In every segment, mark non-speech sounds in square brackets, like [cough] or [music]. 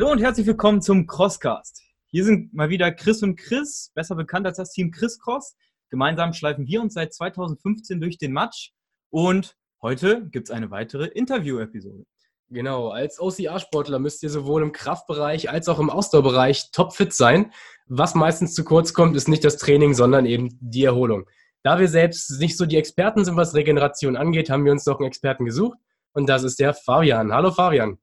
Hallo und herzlich willkommen zum Crosscast. Hier sind mal wieder Chris und Chris, besser bekannt als das Team Chris Cross. Gemeinsam schleifen wir uns seit 2015 durch den Match und heute gibt es eine weitere Interview-Episode. Genau, als OCR-Sportler müsst ihr sowohl im Kraftbereich als auch im Ausdauerbereich topfit sein. Was meistens zu kurz kommt, ist nicht das Training, sondern eben die Erholung. Da wir selbst nicht so die Experten sind, was Regeneration angeht, haben wir uns noch einen Experten gesucht und das ist der Fabian. Hallo Fabian.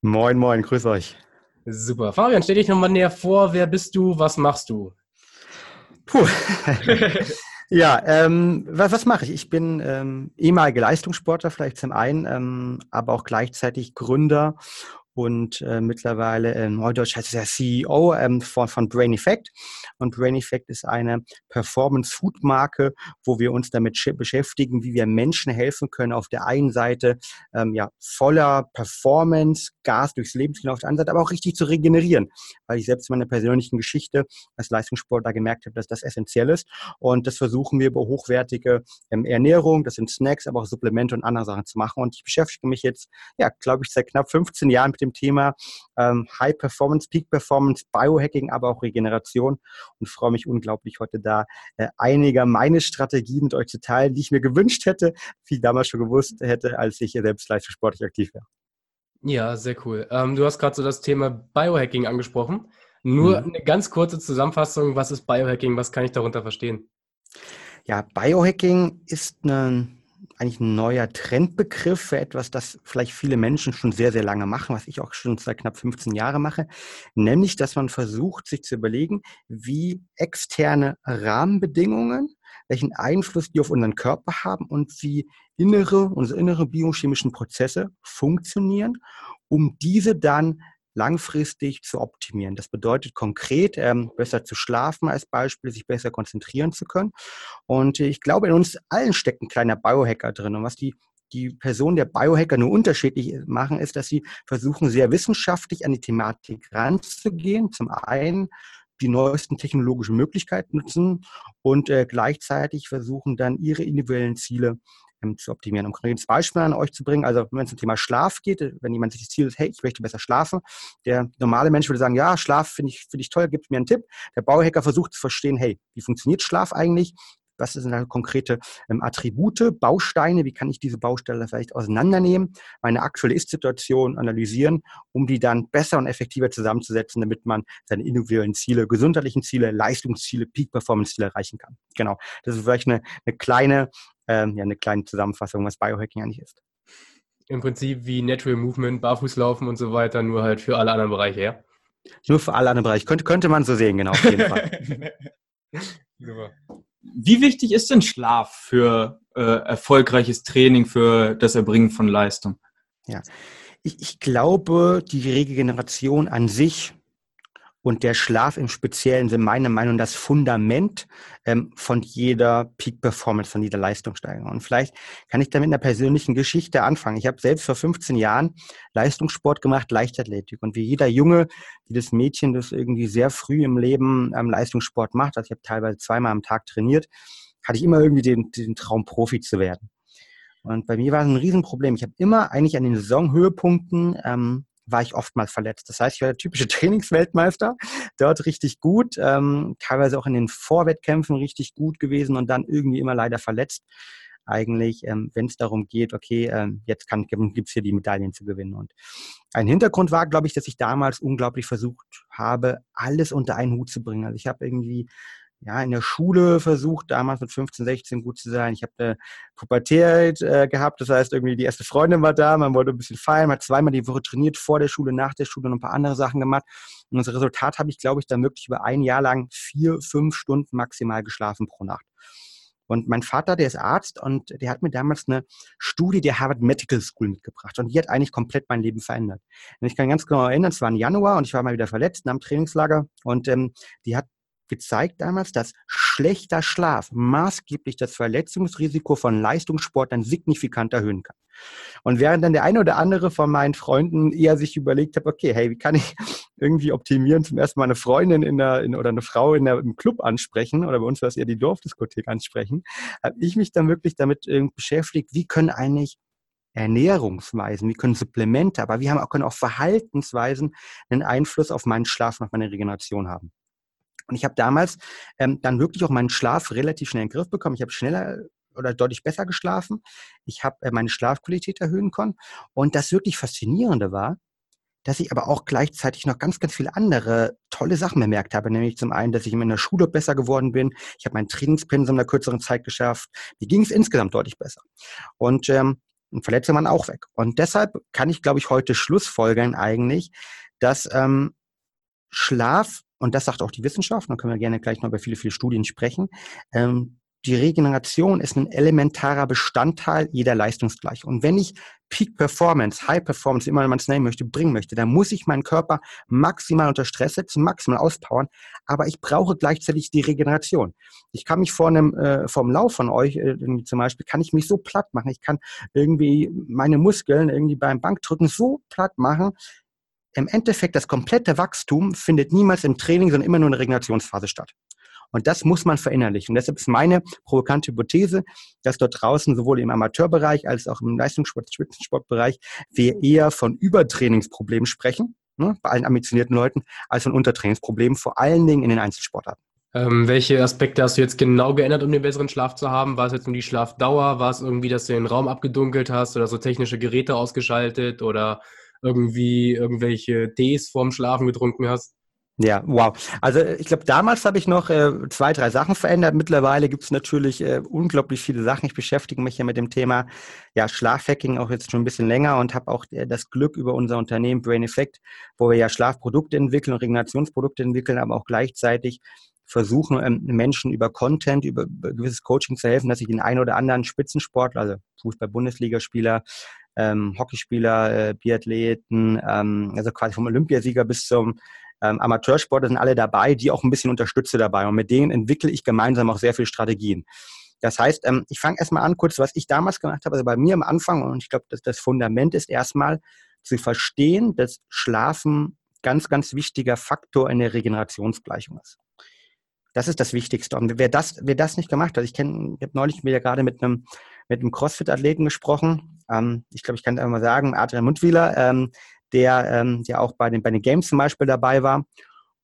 Moin, moin, grüß euch. Super. Fabian, stell dich nochmal näher vor. Wer bist du? Was machst du? Puh. [laughs] ja, ähm, was, was mache ich? Ich bin ähm, ehemaliger Leistungssportler, vielleicht zum einen, ähm, aber auch gleichzeitig Gründer und äh, mittlerweile in Neudeutsch heißt es ja CEO ähm, von, von Brain Effect. Und Brain Effect ist eine Performance-Food-Marke, wo wir uns damit beschäftigen, wie wir Menschen helfen können, auf der einen Seite ähm, ja, voller Performance, Gas durchs Leben zu gehen, auf der anderen Seite aber auch richtig zu regenerieren, weil ich selbst in meiner persönlichen Geschichte als Leistungssportler gemerkt habe, dass das essentiell ist. Und das versuchen wir über hochwertige ähm, Ernährung, das sind Snacks, aber auch Supplemente und andere Sachen zu machen. Und ich beschäftige mich jetzt, ja, glaube ich, seit knapp 15 Jahren mit dem Thema ähm, High Performance, Peak Performance, Biohacking, aber auch Regeneration und freue mich unglaublich, heute da äh, einiger meine Strategien mit euch zu teilen, die ich mir gewünscht hätte, wie ich damals schon gewusst hätte, als ich selbst leistungssportlich aktiv wäre. Ja, sehr cool. Ähm, du hast gerade so das Thema Biohacking angesprochen. Nur mhm. eine ganz kurze Zusammenfassung, was ist Biohacking, was kann ich darunter verstehen? Ja, Biohacking ist eine eigentlich ein neuer Trendbegriff für etwas, das vielleicht viele Menschen schon sehr, sehr lange machen, was ich auch schon seit knapp 15 Jahren mache, nämlich, dass man versucht, sich zu überlegen, wie externe Rahmenbedingungen, welchen Einfluss die auf unseren Körper haben und wie innere, unsere innere biochemischen Prozesse funktionieren, um diese dann langfristig zu optimieren. Das bedeutet konkret, ähm, besser zu schlafen als Beispiel, sich besser konzentrieren zu können. Und ich glaube, in uns allen steckt ein kleiner Biohacker drin. Und was die die Personen der Biohacker nur unterschiedlich machen, ist, dass sie versuchen, sehr wissenschaftlich an die Thematik ranzugehen. Zum einen die neuesten technologischen Möglichkeiten nutzen und äh, gleichzeitig versuchen dann ihre individuellen Ziele zu optimieren. Um konkretes Beispiel an euch zu bringen, also wenn es zum Thema Schlaf geht, wenn jemand sich das Ziel ist, hey, ich möchte besser schlafen, der normale Mensch würde sagen, ja, Schlaf finde ich, finde ich toll, gibt mir einen Tipp. Der Bauhacker versucht zu verstehen, hey, wie funktioniert Schlaf eigentlich? Was sind da konkrete ähm, Attribute, Bausteine? Wie kann ich diese Bausteine vielleicht auseinandernehmen, meine aktuelle Ist-Situation analysieren, um die dann besser und effektiver zusammenzusetzen, damit man seine individuellen Ziele, gesundheitlichen Ziele, Leistungsziele, Peak-Performance-Ziele erreichen kann. Genau. Das ist vielleicht eine, eine kleine ähm, ja, eine kleine Zusammenfassung, was Biohacking eigentlich ist. Im Prinzip wie Natural Movement, Barfußlaufen und so weiter, nur halt für alle anderen Bereiche, ja? Nur für alle anderen Bereiche. Könnte, könnte man so sehen, genau, auf jeden Fall. [laughs] Wie wichtig ist denn Schlaf für äh, erfolgreiches Training, für das Erbringen von Leistung? Ja, ich, ich glaube, die Regeneration an sich und der Schlaf im Speziellen sind meiner Meinung nach das Fundament ähm, von jeder Peak-Performance, von jeder Leistungssteigerung. Und vielleicht kann ich da mit einer persönlichen Geschichte anfangen. Ich habe selbst vor 15 Jahren Leistungssport gemacht, Leichtathletik. Und wie jeder Junge, jedes Mädchen, das irgendwie sehr früh im Leben ähm, Leistungssport macht, also ich habe teilweise zweimal am Tag trainiert, hatte ich immer irgendwie den, den Traum, Profi zu werden. Und bei mir war es ein Riesenproblem. Ich habe immer eigentlich an den Saisonhöhepunkten ähm, war ich oftmals verletzt. Das heißt, ich war der typische [laughs] Trainingsweltmeister, dort richtig gut, ähm, teilweise auch in den Vorwettkämpfen richtig gut gewesen und dann irgendwie immer leider verletzt. Eigentlich, ähm, wenn es darum geht, okay, ähm, jetzt gibt es hier die Medaillen zu gewinnen. Und ein Hintergrund war, glaube ich, dass ich damals unglaublich versucht habe, alles unter einen Hut zu bringen. Also ich habe irgendwie ja, in der Schule versucht, damals mit 15, 16 gut zu sein. Ich habe eine Pubertät äh, gehabt, das heißt, irgendwie die erste Freundin war da, man wollte ein bisschen feiern, man hat zweimal die Woche trainiert, vor der Schule, nach der Schule und ein paar andere Sachen gemacht. Und das Resultat habe ich, glaube ich, dann wirklich über ein Jahr lang vier, fünf Stunden maximal geschlafen pro Nacht. Und mein Vater, der ist Arzt und der hat mir damals eine Studie der Harvard Medical School mitgebracht. Und die hat eigentlich komplett mein Leben verändert. Und ich kann ganz genau erinnern, es war im Januar und ich war mal wieder verletzt nach dem Trainingslager. Und ähm, die hat gezeigt damals, dass schlechter Schlaf maßgeblich das Verletzungsrisiko von Leistungssportlern signifikant erhöhen kann. Und während dann der eine oder andere von meinen Freunden eher sich überlegt hat, okay, hey, wie kann ich [laughs] irgendwie optimieren, zum ersten Mal eine Freundin in der, in, oder eine Frau in der, im Club ansprechen oder bei uns war es eher die Dorfdiskothek ansprechen, habe ich mich dann wirklich damit beschäftigt, wie können eigentlich Ernährungsweisen, wie können Supplemente, aber wir haben auch, können auch Verhaltensweisen einen Einfluss auf meinen Schlaf und auf meine Regeneration haben. Und ich habe damals ähm, dann wirklich auch meinen Schlaf relativ schnell in den Griff bekommen. Ich habe schneller oder deutlich besser geschlafen. Ich habe äh, meine Schlafqualität erhöhen können. Und das wirklich Faszinierende war, dass ich aber auch gleichzeitig noch ganz, ganz viele andere tolle Sachen bemerkt habe. Nämlich zum einen, dass ich in der Schule besser geworden bin. Ich habe mein Trainingspensum in einer kürzeren Zeit geschafft. Mir ging es insgesamt deutlich besser. Und ähm, Verletzungen waren auch weg. Und deshalb kann ich, glaube ich, heute Schlussfolgern eigentlich, dass ähm, Schlaf, und das sagt auch die Wissenschaft, dann können wir gerne gleich noch über viele, viele Studien sprechen, ähm, die Regeneration ist ein elementarer Bestandteil jeder Leistungsgleichung. Und wenn ich Peak Performance, High Performance, wie immer man es nennen möchte, bringen möchte, dann muss ich meinen Körper maximal unter Stress setzen, maximal auspowern, aber ich brauche gleichzeitig die Regeneration. Ich kann mich vor einem, äh, dem Lauf von euch, äh, zum Beispiel, kann ich mich so platt machen, ich kann irgendwie meine Muskeln irgendwie beim Bankdrücken so platt machen, im Endeffekt das komplette Wachstum findet niemals im Training, sondern immer nur in der Regenerationsphase statt. Und das muss man verinnerlichen. Und deshalb ist meine provokante Hypothese, dass dort draußen sowohl im Amateurbereich als auch im Leistungssport, Spitzensportbereich wir eher von Übertrainingsproblemen sprechen, ne, bei allen ambitionierten Leuten, als von Untertrainingsproblemen, vor allen Dingen in den Einzelsportarten. Ähm, welche Aspekte hast du jetzt genau geändert, um den besseren Schlaf zu haben? War es jetzt nur die Schlafdauer? War es irgendwie, dass du den Raum abgedunkelt hast oder so technische Geräte ausgeschaltet oder irgendwie irgendwelche Tees vorm Schlafen getrunken hast? Ja, wow. Also ich glaube, damals habe ich noch äh, zwei, drei Sachen verändert. Mittlerweile gibt es natürlich äh, unglaublich viele Sachen. Ich beschäftige mich ja mit dem Thema ja, Schlafhacking auch jetzt schon ein bisschen länger und habe auch äh, das Glück über unser Unternehmen Brain Effect, wo wir ja Schlafprodukte entwickeln und Regenerationsprodukte entwickeln, aber auch gleichzeitig versuchen, ähm, Menschen über Content, über, über gewisses Coaching zu helfen, dass ich den einen oder anderen Spitzensportler, also Fußball-Bundesligaspieler, ähm, Hockeyspieler, äh, Biathleten, ähm, also quasi vom Olympiasieger bis zum ähm, Amateursportler sind alle dabei, die auch ein bisschen unterstütze dabei. Und mit denen entwickle ich gemeinsam auch sehr viele Strategien. Das heißt, ähm, ich fange erstmal an, kurz, was ich damals gemacht habe. Also bei mir am Anfang, und ich glaube, dass das Fundament ist erstmal zu verstehen, dass Schlafen ganz, ganz wichtiger Faktor in der Regenerationsgleichung ist. Das ist das Wichtigste. Und wer das, wer das nicht gemacht hat, ich kenne, ich habe neulich wieder gerade mit einem, mit einem CrossFit-Athleten gesprochen. Ähm, ich glaube, ich kann es einfach mal sagen, Adrian Mundwieler, ähm, der, ähm, der auch bei den, bei den Games zum Beispiel dabei war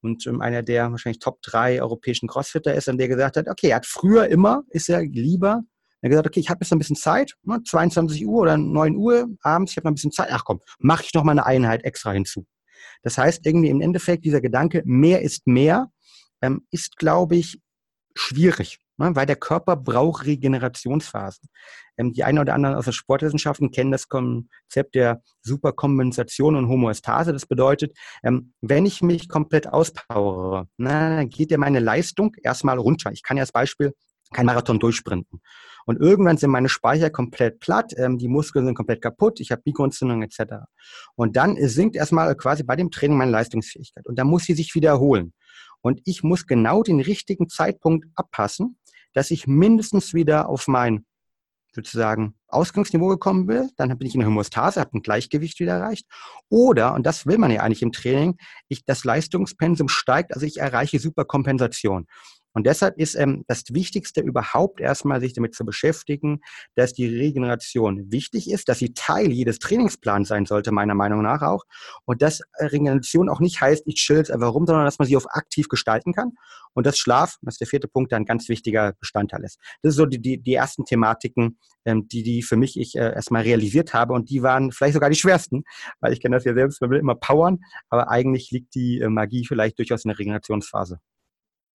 und ähm, einer der wahrscheinlich Top 3 europäischen Crossfitter ist und der gesagt hat, okay, er hat früher immer, ist er lieber, er hat gesagt, okay, ich habe jetzt noch ein bisschen Zeit, ne, 22 Uhr oder 9 Uhr abends, ich habe noch ein bisschen Zeit, ach komm, mache ich noch mal eine Einheit extra hinzu. Das heißt, irgendwie im Endeffekt dieser Gedanke, mehr ist mehr, ähm, ist, glaube ich, schwierig weil der Körper braucht Regenerationsphasen. Ähm, die einen oder anderen aus den Sportwissenschaften kennen das Konzept der Superkompensation und Homöostase. Das bedeutet, ähm, wenn ich mich komplett auspowere, na, dann geht ja meine Leistung erstmal runter. Ich kann ja als Beispiel kein Marathon durchsprinten. Und irgendwann sind meine Speicher komplett platt, ähm, die Muskeln sind komplett kaputt, ich habe Mikroentzündung etc. Und dann sinkt erstmal quasi bei dem Training meine Leistungsfähigkeit. Und dann muss sie sich wiederholen. Und ich muss genau den richtigen Zeitpunkt abpassen, dass ich mindestens wieder auf mein sozusagen Ausgangsniveau gekommen bin, dann bin ich in der Homostase, habe ein Gleichgewicht wieder erreicht. Oder, und das will man ja eigentlich im Training, ich, das Leistungspensum steigt, also ich erreiche Superkompensation. Und deshalb ist ähm, das Wichtigste überhaupt erstmal, sich damit zu beschäftigen, dass die Regeneration wichtig ist, dass sie Teil jedes Trainingsplans sein sollte, meiner Meinung nach auch. Und dass Regeneration auch nicht heißt, ich chill jetzt einfach rum, sondern dass man sie auf aktiv gestalten kann. Und das Schlaf, das ist der vierte Punkt, ein ganz wichtiger Bestandteil ist. Das sind so die, die, die ersten Thematiken, ähm, die, die für mich ich äh, erstmal realisiert habe. Und die waren vielleicht sogar die schwersten, weil ich kenne das ja selbst, man will immer powern, aber eigentlich liegt die äh, Magie vielleicht durchaus in der Regenerationsphase.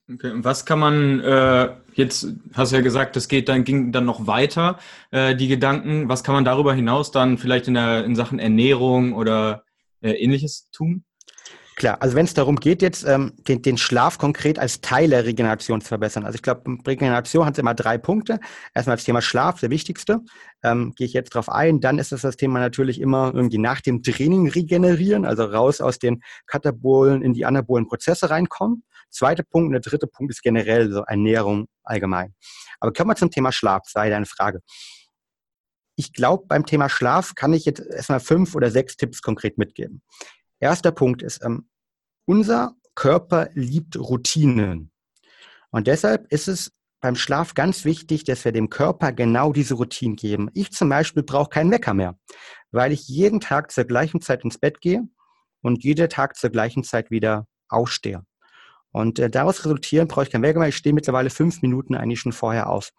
Okay, und was kann man äh, jetzt, hast du ja gesagt, das geht dann, ging dann noch weiter, äh, die Gedanken, was kann man darüber hinaus dann vielleicht in, der, in Sachen Ernährung oder äh, ähnliches tun? Klar, also wenn es darum geht, jetzt ähm, den, den Schlaf konkret als Teil der Regeneration zu verbessern. Also ich glaube, Regeneration hat immer drei Punkte. Erstmal das Thema Schlaf, der wichtigste. Ähm, Gehe ich jetzt drauf ein. Dann ist es das Thema natürlich immer irgendwie nach dem Training regenerieren, also raus aus den Katabolen in die anabolen Prozesse reinkommen. Zweiter Punkt und der dritte Punkt ist generell so Ernährung allgemein. Aber kommen wir zum Thema Schlaf, sei deine Frage. Ich glaube, beim Thema Schlaf kann ich jetzt erstmal fünf oder sechs Tipps konkret mitgeben. Erster Punkt ist, ähm, unser Körper liebt Routinen. Und deshalb ist es beim Schlaf ganz wichtig, dass wir dem Körper genau diese Routine geben. Ich zum Beispiel brauche keinen Wecker mehr, weil ich jeden Tag zur gleichen Zeit ins Bett gehe und jeden Tag zur gleichen Zeit wieder aufstehe. Und äh, daraus resultieren brauche ich keinen Wecker mehr. Ich stehe mittlerweile fünf Minuten eigentlich schon vorher auf.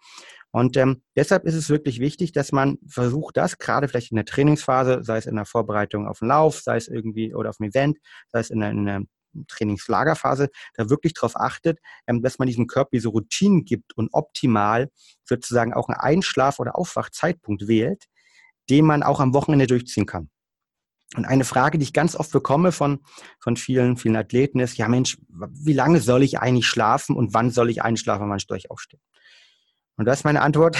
Und ähm, deshalb ist es wirklich wichtig, dass man versucht, das gerade vielleicht in der Trainingsphase, sei es in der Vorbereitung auf den Lauf, sei es irgendwie oder auf ein Event, sei es in der, in der Trainingslagerphase, da wirklich darauf achtet, ähm, dass man diesem Körper diese Routinen gibt und optimal sozusagen auch einen Einschlaf- oder Aufwachzeitpunkt wählt, den man auch am Wochenende durchziehen kann. Und eine Frage, die ich ganz oft bekomme von, von vielen, vielen Athleten ist, ja Mensch, wie lange soll ich eigentlich schlafen und wann soll ich einschlafen, wann soll ich aufstehen? Und da ist meine Antwort,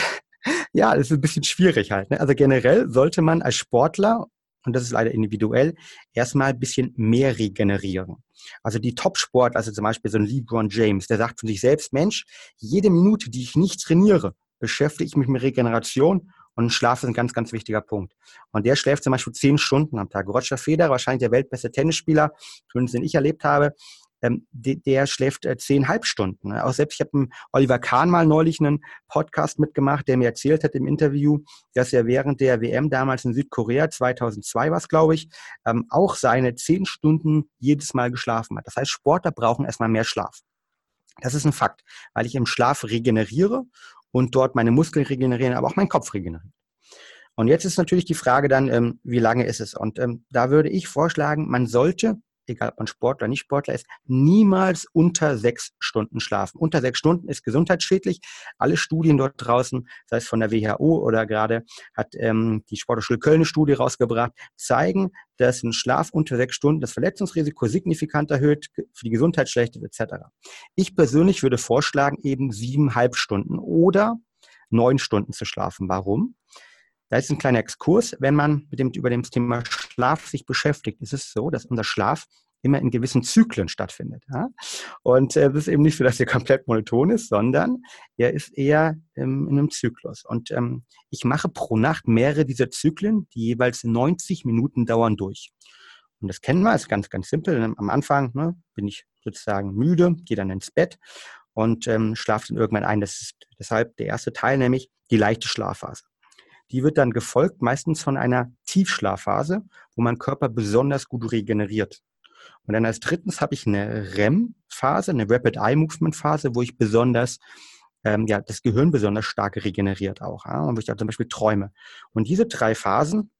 ja, das ist ein bisschen schwierig halt. Ne? Also generell sollte man als Sportler, und das ist leider individuell, erstmal ein bisschen mehr regenerieren. Also die Top-Sportler, also zum Beispiel so ein LeBron James, der sagt von sich selbst, Mensch, jede Minute, die ich nicht trainiere, beschäftige ich mich mit Regeneration und Schlaf ist ein ganz, ganz wichtiger Punkt. Und der schläft zum Beispiel zehn Stunden am Tag. Roger Federer, wahrscheinlich der weltbeste Tennisspieler, zumindest den ich erlebt habe, ähm, der, der schläft äh, zehnhalb Stunden. Ne? Auch selbst ich habe Oliver Kahn mal neulich einen Podcast mitgemacht, der mir erzählt hat im Interview, dass er während der WM damals in Südkorea 2002 war es, glaube ich, ähm, auch seine zehn Stunden jedes Mal geschlafen hat. Das heißt, Sportler brauchen erstmal mehr Schlaf. Das ist ein Fakt, weil ich im Schlaf regeneriere und dort meine Muskeln regenerieren, aber auch mein Kopf regeneriert. Und jetzt ist natürlich die Frage dann, ähm, wie lange ist es? Und ähm, da würde ich vorschlagen, man sollte egal ob man Sportler oder nicht Sportler ist, niemals unter sechs Stunden schlafen. Unter sechs Stunden ist gesundheitsschädlich. Alle Studien dort draußen, sei es von der WHO oder gerade hat ähm, die Sporthochschule Köln eine Studie rausgebracht, zeigen, dass ein Schlaf unter sechs Stunden das Verletzungsrisiko signifikant erhöht, für die Gesundheit schlecht ist, etc. Ich persönlich würde vorschlagen, eben siebeneinhalb Stunden oder neun Stunden zu schlafen. Warum? Da ist ein kleiner Exkurs. Wenn man mit dem, über dem Thema Schlaf sich beschäftigt, ist es so, dass unser Schlaf immer in gewissen Zyklen stattfindet. Ja? Und äh, das ist eben nicht so, dass er komplett monoton ist, sondern er ist eher ähm, in einem Zyklus. Und ähm, ich mache pro Nacht mehrere dieser Zyklen, die jeweils 90 Minuten dauern, durch. Und das kennen wir, ist ganz, ganz simpel. Am Anfang ne, bin ich sozusagen müde, gehe dann ins Bett und ähm, schlafe dann irgendwann ein. Das ist deshalb der erste Teil, nämlich die leichte Schlafphase. Die wird dann gefolgt meistens von einer Tiefschlafphase, wo mein Körper besonders gut regeneriert. Und dann als drittens habe ich eine REM-Phase, eine Rapid Eye Movement Phase, wo ich besonders ähm, ja, das Gehirn besonders stark regeneriert auch, ja, und wo ich da zum Beispiel träume. Und diese drei Phasen,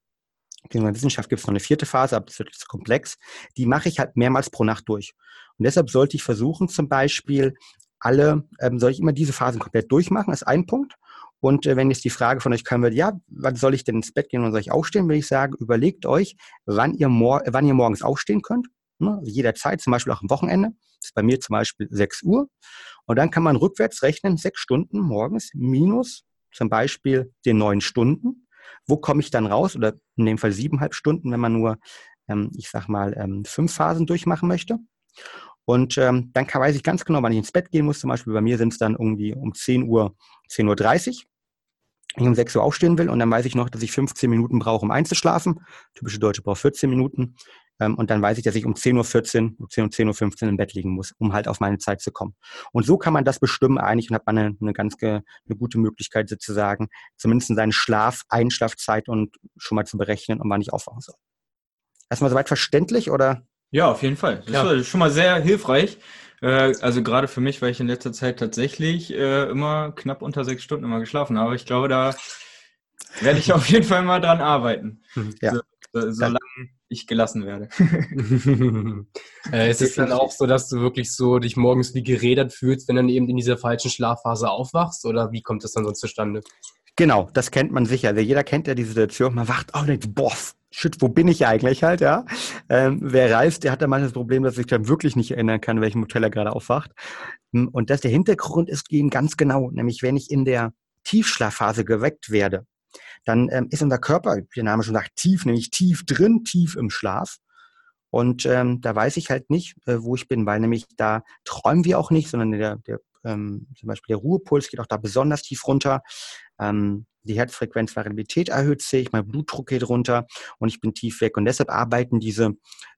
in der Wissenschaft gibt es noch eine vierte Phase, aber das wird jetzt komplex, die mache ich halt mehrmals pro Nacht durch. Und deshalb sollte ich versuchen, zum Beispiel alle, ähm, soll ich immer diese Phasen komplett durchmachen, ist ein Punkt. Und äh, wenn jetzt die Frage von euch kommen wird, ja, wann soll ich denn ins Bett gehen und soll ich aufstehen, würde ich sagen, überlegt euch, wann ihr, mor wann ihr morgens aufstehen könnt. Ne? Also jederzeit, zum Beispiel auch am Wochenende. Das ist bei mir zum Beispiel 6 Uhr. Und dann kann man rückwärts rechnen, sechs Stunden morgens minus zum Beispiel den neun Stunden. Wo komme ich dann raus? Oder in dem Fall siebeneinhalb Stunden, wenn man nur, ähm, ich sag mal, ähm, fünf Phasen durchmachen möchte. Und ähm, dann kann, weiß ich ganz genau, wann ich ins Bett gehen muss. Zum Beispiel bei mir sind es dann irgendwie um 10 Uhr, 10.30 Uhr. Wenn ich um 6 Uhr aufstehen will und dann weiß ich noch, dass ich 15 Minuten brauche, um einzuschlafen. Typische Deutsche braucht 14 Minuten. Ähm, und dann weiß ich, dass ich um 10.14 Uhr, um 10 Uhr, 10.15 Uhr im Bett liegen muss, um halt auf meine Zeit zu kommen. Und so kann man das bestimmen eigentlich und hat man eine, eine ganz eine gute Möglichkeit sozusagen, zumindest seinen Schlaf, Einschlafzeit und schon mal zu berechnen, um wann ich aufwachen soll. Erstmal soweit verständlich oder? Ja, auf jeden Fall. Das ja. ist schon mal sehr hilfreich. Äh, also gerade für mich, weil ich in letzter Zeit tatsächlich äh, immer knapp unter sechs Stunden immer geschlafen habe. Ich glaube, da werde ich auf jeden Fall mal dran arbeiten. Ja. So, so, solange ich gelassen werde. [laughs] äh, ist es dann auch so, dass du wirklich so dich morgens wie gerädert fühlst, wenn du dann eben in dieser falschen Schlafphase aufwachst? Oder wie kommt das dann sonst zustande? Genau, das kennt man sicher. Also jeder kennt ja diese Situation. Man wacht auf und denkt, boah, shit, wo bin ich eigentlich halt, ja? Ähm, wer reist, der hat dann manchmal das Problem, dass sich dann wirklich nicht erinnern kann, welchem Hotel er gerade aufwacht. Hm, und das der Hintergrund ist eben ganz genau, nämlich wenn ich in der Tiefschlafphase geweckt werde, dann ähm, ist unser Körper, wie der Name schon sagt, tief, nämlich tief drin, tief im Schlaf. Und ähm, da weiß ich halt nicht, äh, wo ich bin, weil nämlich da träumen wir auch nicht, sondern der, der ähm, zum Beispiel der Ruhepuls geht auch da besonders tief runter. Ähm, die Herzfrequenzvariabilität erhöht sich, mein Blutdruck geht runter und ich bin tief weg. Und deshalb arbeiten diese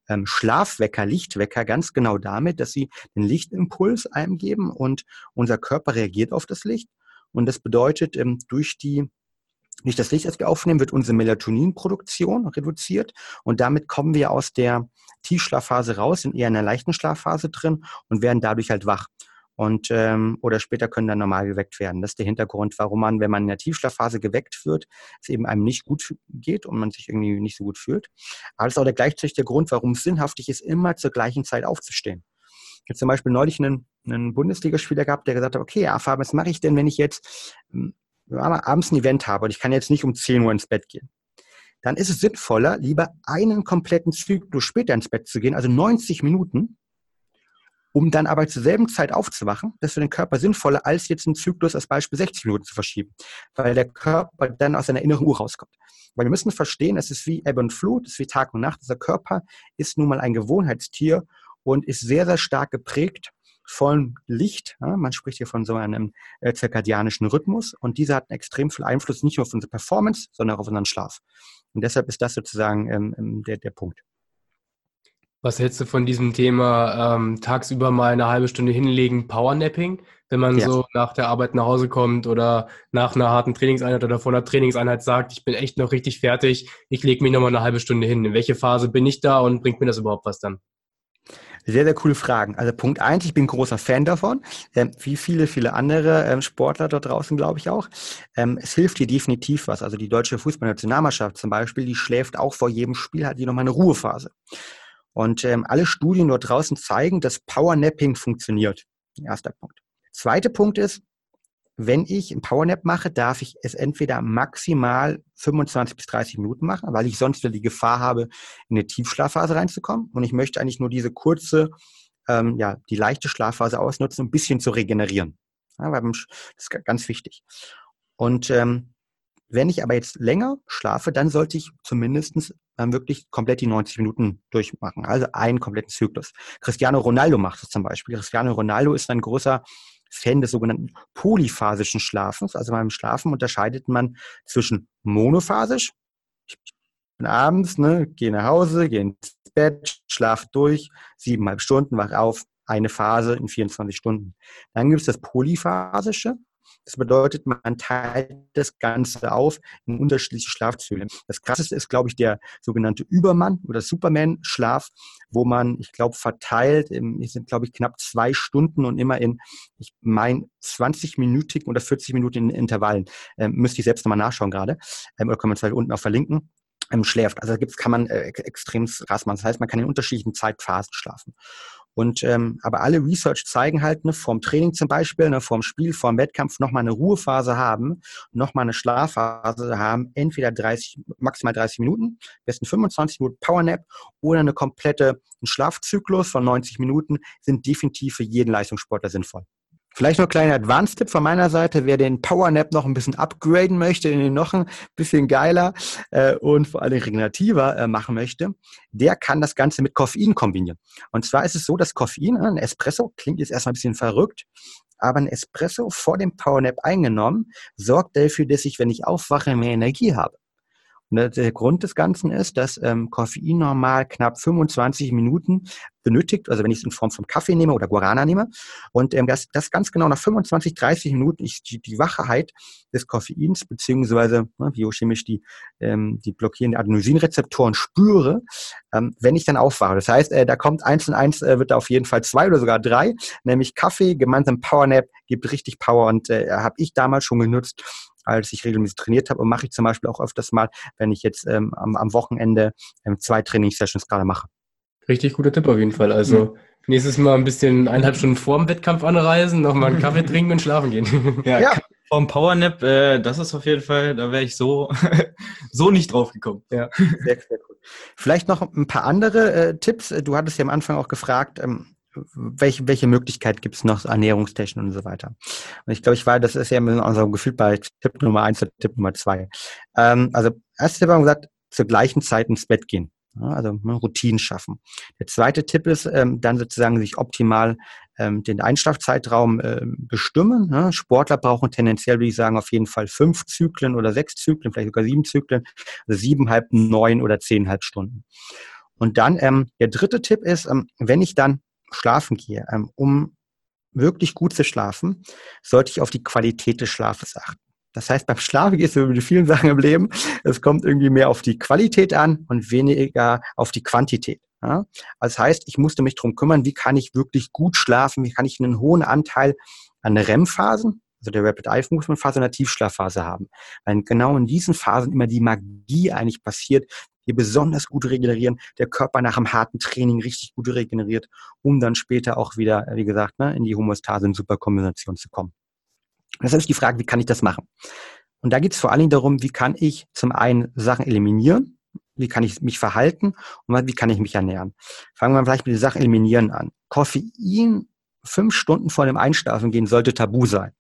ähm, Schlafwecker, Lichtwecker ganz genau damit, dass sie den Lichtimpuls einem geben und unser Körper reagiert auf das Licht. Und das bedeutet, ähm, durch die durch das Licht, das wir aufnehmen, wird unsere Melatoninproduktion reduziert und damit kommen wir aus der Tiefschlafphase raus, sind eher in einer leichten Schlafphase drin und werden dadurch halt wach und ähm, oder später können dann normal geweckt werden. Das ist der Hintergrund, warum man, wenn man in der Tiefschlafphase geweckt wird, es eben einem nicht gut geht und man sich irgendwie nicht so gut fühlt. Aber das ist auch der gleichzeitig Grund, warum es sinnhaftig ist, immer zur gleichen Zeit aufzustehen. Ich habe zum Beispiel neulich einen, einen Bundesligaspieler gehabt, der gesagt hat, okay, ja, Fabian, was mache ich denn, wenn ich jetzt ähm, abends ein Event habe und ich kann jetzt nicht um 10 Uhr ins Bett gehen? Dann ist es sinnvoller, lieber einen kompletten Zyklus später ins Bett zu gehen, also 90 Minuten, um dann aber zur selben Zeit aufzuwachen. Das ist für den Körper sinnvoller, als jetzt einen Zyklus als Beispiel 60 Minuten zu verschieben, weil der Körper dann aus seiner inneren Uhr rauskommt. Weil wir müssen verstehen, es ist wie Ebbe und Flut, es ist wie Tag und Nacht. Unser Körper ist nun mal ein Gewohnheitstier und ist sehr, sehr stark geprägt von Licht. Man spricht hier von so einem äh, zirkadianischen Rhythmus und dieser hat extrem viel Einfluss nicht nur auf unsere Performance, sondern auch auf unseren Schlaf. Und deshalb ist das sozusagen ähm, ähm der, der Punkt. Was hältst du von diesem Thema ähm, tagsüber mal eine halbe Stunde hinlegen, Powernapping, wenn man ja. so nach der Arbeit nach Hause kommt oder nach einer harten Trainingseinheit oder vor einer Trainingseinheit sagt, ich bin echt noch richtig fertig, ich lege mich nochmal eine halbe Stunde hin. In welche Phase bin ich da und bringt mir das überhaupt was dann? Sehr, sehr coole Fragen. Also Punkt eins, ich bin großer Fan davon, ähm, wie viele, viele andere ähm, Sportler dort draußen, glaube ich auch. Ähm, es hilft dir definitiv was. Also die deutsche Fußballnationalmannschaft zum Beispiel, die schläft auch vor jedem Spiel, hat die nochmal eine Ruhephase. Und ähm, alle Studien dort draußen zeigen, dass Powernapping funktioniert. Erster Punkt. Zweiter Punkt ist, wenn ich ein Powernap mache, darf ich es entweder maximal 25 bis 30 Minuten machen, weil ich sonst wieder die Gefahr habe, in eine Tiefschlafphase reinzukommen. Und ich möchte eigentlich nur diese kurze, ähm, ja, die leichte Schlafphase ausnutzen, um ein bisschen zu regenerieren. Ja, weil das ist ganz wichtig. Und ähm, wenn ich aber jetzt länger schlafe, dann sollte ich zumindest dann wirklich komplett die 90 Minuten durchmachen. Also einen kompletten Zyklus. Cristiano Ronaldo macht das zum Beispiel. Cristiano Ronaldo ist ein großer Fan des sogenannten polyphasischen Schlafens. Also beim Schlafen unterscheidet man zwischen monophasisch. Ich bin abends, ne, gehe nach Hause, gehe ins Bett, schlafe durch, siebeneinhalb Stunden, wach auf, eine Phase in 24 Stunden. Dann gibt es das polyphasische. Das bedeutet, man teilt das Ganze auf in unterschiedliche Schlafzyklen. Das krasseste ist, glaube ich, der sogenannte Übermann- oder Superman-Schlaf, wo man, ich glaube, verteilt, es sind, glaube ich, knapp zwei Stunden und immer in, ich meine, 20-minütigen oder 40 Minuten Intervallen. Ähm, müsste ich selbst nochmal nachschauen gerade. Ähm, oder können wir es unten auch verlinken ähm, schläft. Also da gibt's, kann man äh, extrem rass machen. Das heißt, man kann in unterschiedlichen Zeitphasen schlafen. Und ähm, aber alle Research zeigen halt, ne, vorm Training zum Beispiel, ne, vorm Spiel, vorm Wettkampf nochmal eine Ruhephase haben, nochmal eine Schlafphase haben, entweder 30, maximal 30 Minuten, besten 25 Minuten Powernap oder eine komplette Schlafzyklus von 90 Minuten sind definitiv für jeden Leistungssportler sinnvoll. Vielleicht noch ein kleiner Advanced-Tipp von meiner Seite, wer den Power Nap noch ein bisschen upgraden möchte, in den noch ein bisschen geiler äh, und vor allem regenerativer äh, machen möchte, der kann das Ganze mit Koffein kombinieren. Und zwar ist es so, dass Koffein, äh, ein Espresso, klingt jetzt erstmal ein bisschen verrückt, aber ein Espresso vor dem Power Nap eingenommen, sorgt dafür, dass ich, wenn ich aufwache, mehr Energie habe. Und der Grund des Ganzen ist, dass ähm, Koffein normal knapp 25 Minuten benötigt, also wenn ich es in Form von Kaffee nehme oder Guarana nehme. Und ähm, das, das ganz genau nach 25, 30 Minuten ich die, die Wachheit des Koffeins beziehungsweise ne, biochemisch die, ähm, die blockierenden Adenosinrezeptoren spüre, ähm, wenn ich dann aufwache. Das heißt, äh, da kommt eins und eins, äh, wird da auf jeden Fall zwei oder sogar drei, nämlich Kaffee gemeinsam Powernap gibt richtig Power und äh, habe ich damals schon genutzt als ich regelmäßig trainiert habe und mache ich zum Beispiel auch öfters mal, wenn ich jetzt ähm, am, am Wochenende ähm, zwei Trainingssessions gerade mache. Richtig guter Tipp auf jeden Fall. Also mhm. nächstes Mal ein bisschen eineinhalb Stunden vor dem Wettkampf anreisen, nochmal einen Kaffee [laughs] trinken und schlafen gehen. [laughs] Ja, ja. vom Powernap, äh, das ist auf jeden Fall, da wäre ich so, [laughs] so nicht drauf gekommen. Ja, sehr, sehr cool. Vielleicht noch ein paar andere äh, Tipps. Du hattest ja am Anfang auch gefragt, ähm, welche, welche Möglichkeit gibt es noch, Ernährungstechnik und so weiter. Und ich glaube, ich war, das ist ja immer unser Gefühl bei Tipp Nummer eins und Tipp Nummer zwei. Ähm, also, erste Tipp haben wir gesagt, zur gleichen Zeit ins Bett gehen. also ne, Routinen schaffen. Der zweite Tipp ist ähm, dann sozusagen sich optimal ähm, den Einschlafzeitraum äh, bestimmen. Ne? Sportler brauchen tendenziell, würde ich sagen, auf jeden Fall fünf Zyklen oder sechs Zyklen, vielleicht sogar sieben Zyklen, also siebeneinhalb, neun oder zehnhalb Stunden. Und dann ähm, der dritte Tipp ist, ähm, wenn ich dann schlafen gehe, ähm, um wirklich gut zu schlafen, sollte ich auf die Qualität des Schlafes achten. Das heißt, beim Schlafen geht es so wie vielen Sachen im Leben, es kommt irgendwie mehr auf die Qualität an und weniger auf die Quantität. Ja? Das heißt, ich musste mich darum kümmern, wie kann ich wirklich gut schlafen, wie kann ich einen hohen Anteil an REM-Phasen, also der Rapid Eye Movement Phase und der Tiefschlafphase haben. Weil genau in diesen Phasen immer die Magie eigentlich passiert, wir besonders gut regenerieren, der Körper nach einem harten Training richtig gut regeneriert, um dann später auch wieder, wie gesagt, ne, in die Homostase in Superkombination zu kommen. Das ist die Frage, wie kann ich das machen? Und da geht es vor allen Dingen darum, wie kann ich zum einen Sachen eliminieren, wie kann ich mich verhalten und wie kann ich mich ernähren. Fangen wir vielleicht mit den Sachen eliminieren an. Koffein fünf Stunden vor dem Einschlafen gehen sollte tabu sein.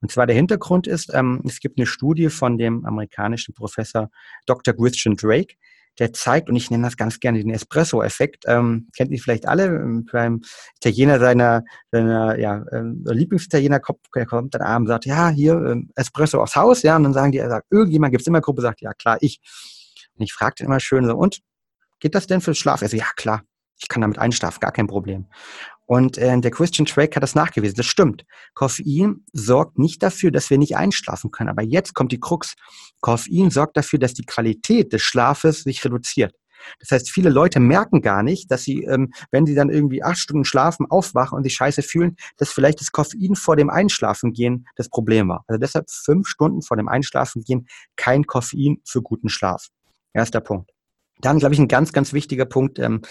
Und zwar der Hintergrund ist, ähm, es gibt eine Studie von dem amerikanischen Professor Dr. Christian Drake, der zeigt, und ich nenne das ganz gerne den Espresso-Effekt, ähm, kennt ihr vielleicht alle, ähm, beim Italiener seiner, seiner ja, ähm, Lieblingsitaliener kommt, der kommt dann abends sagt, ja, hier ähm, Espresso aufs Haus, ja, und dann sagen die, er sagt, irgendjemand gibt's immer Gruppe, sagt, ja klar, ich. Und ich frage den immer schön so, und geht das denn für Schlaf? Er sagt, ja klar, ich kann damit einschlafen, gar kein Problem. Und äh, der Christian Drake hat das nachgewiesen. Das stimmt. Koffein sorgt nicht dafür, dass wir nicht einschlafen können. Aber jetzt kommt die Krux. Koffein sorgt dafür, dass die Qualität des Schlafes sich reduziert. Das heißt, viele Leute merken gar nicht, dass sie, ähm, wenn sie dann irgendwie acht Stunden schlafen, aufwachen und sich scheiße fühlen, dass vielleicht das Koffein vor dem Einschlafengehen das Problem war. Also deshalb fünf Stunden vor dem Einschlafengehen kein Koffein für guten Schlaf. Erster Punkt. Dann, glaube ich, ein ganz, ganz wichtiger Punkt ähm,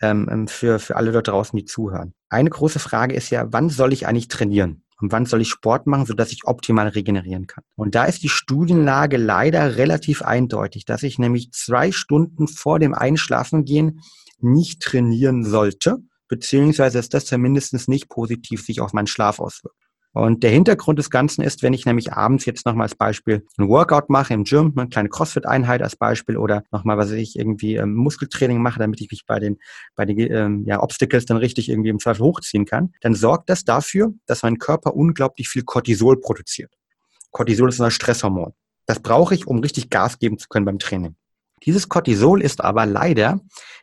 ähm, ähm, für, für alle dort draußen, die zuhören. Eine große Frage ist ja, wann soll ich eigentlich trainieren? Und wann soll ich Sport machen, sodass ich optimal regenerieren kann? Und da ist die Studienlage leider relativ eindeutig, dass ich nämlich zwei Stunden vor dem Einschlafengehen nicht trainieren sollte, beziehungsweise dass das zumindest nicht positiv sich auf meinen Schlaf auswirkt. Und der Hintergrund des Ganzen ist, wenn ich nämlich abends jetzt nochmal als Beispiel ein Workout mache im Gym, eine kleine Crossfit-Einheit als Beispiel oder nochmal, was ich irgendwie ähm, Muskeltraining mache, damit ich mich bei den, bei den ähm, ja, Obstacles dann richtig irgendwie im Zweifel hochziehen kann, dann sorgt das dafür, dass mein Körper unglaublich viel Cortisol produziert. Cortisol ist ein Stresshormon. Das brauche ich, um richtig Gas geben zu können beim Training. Dieses Cortisol ist aber leider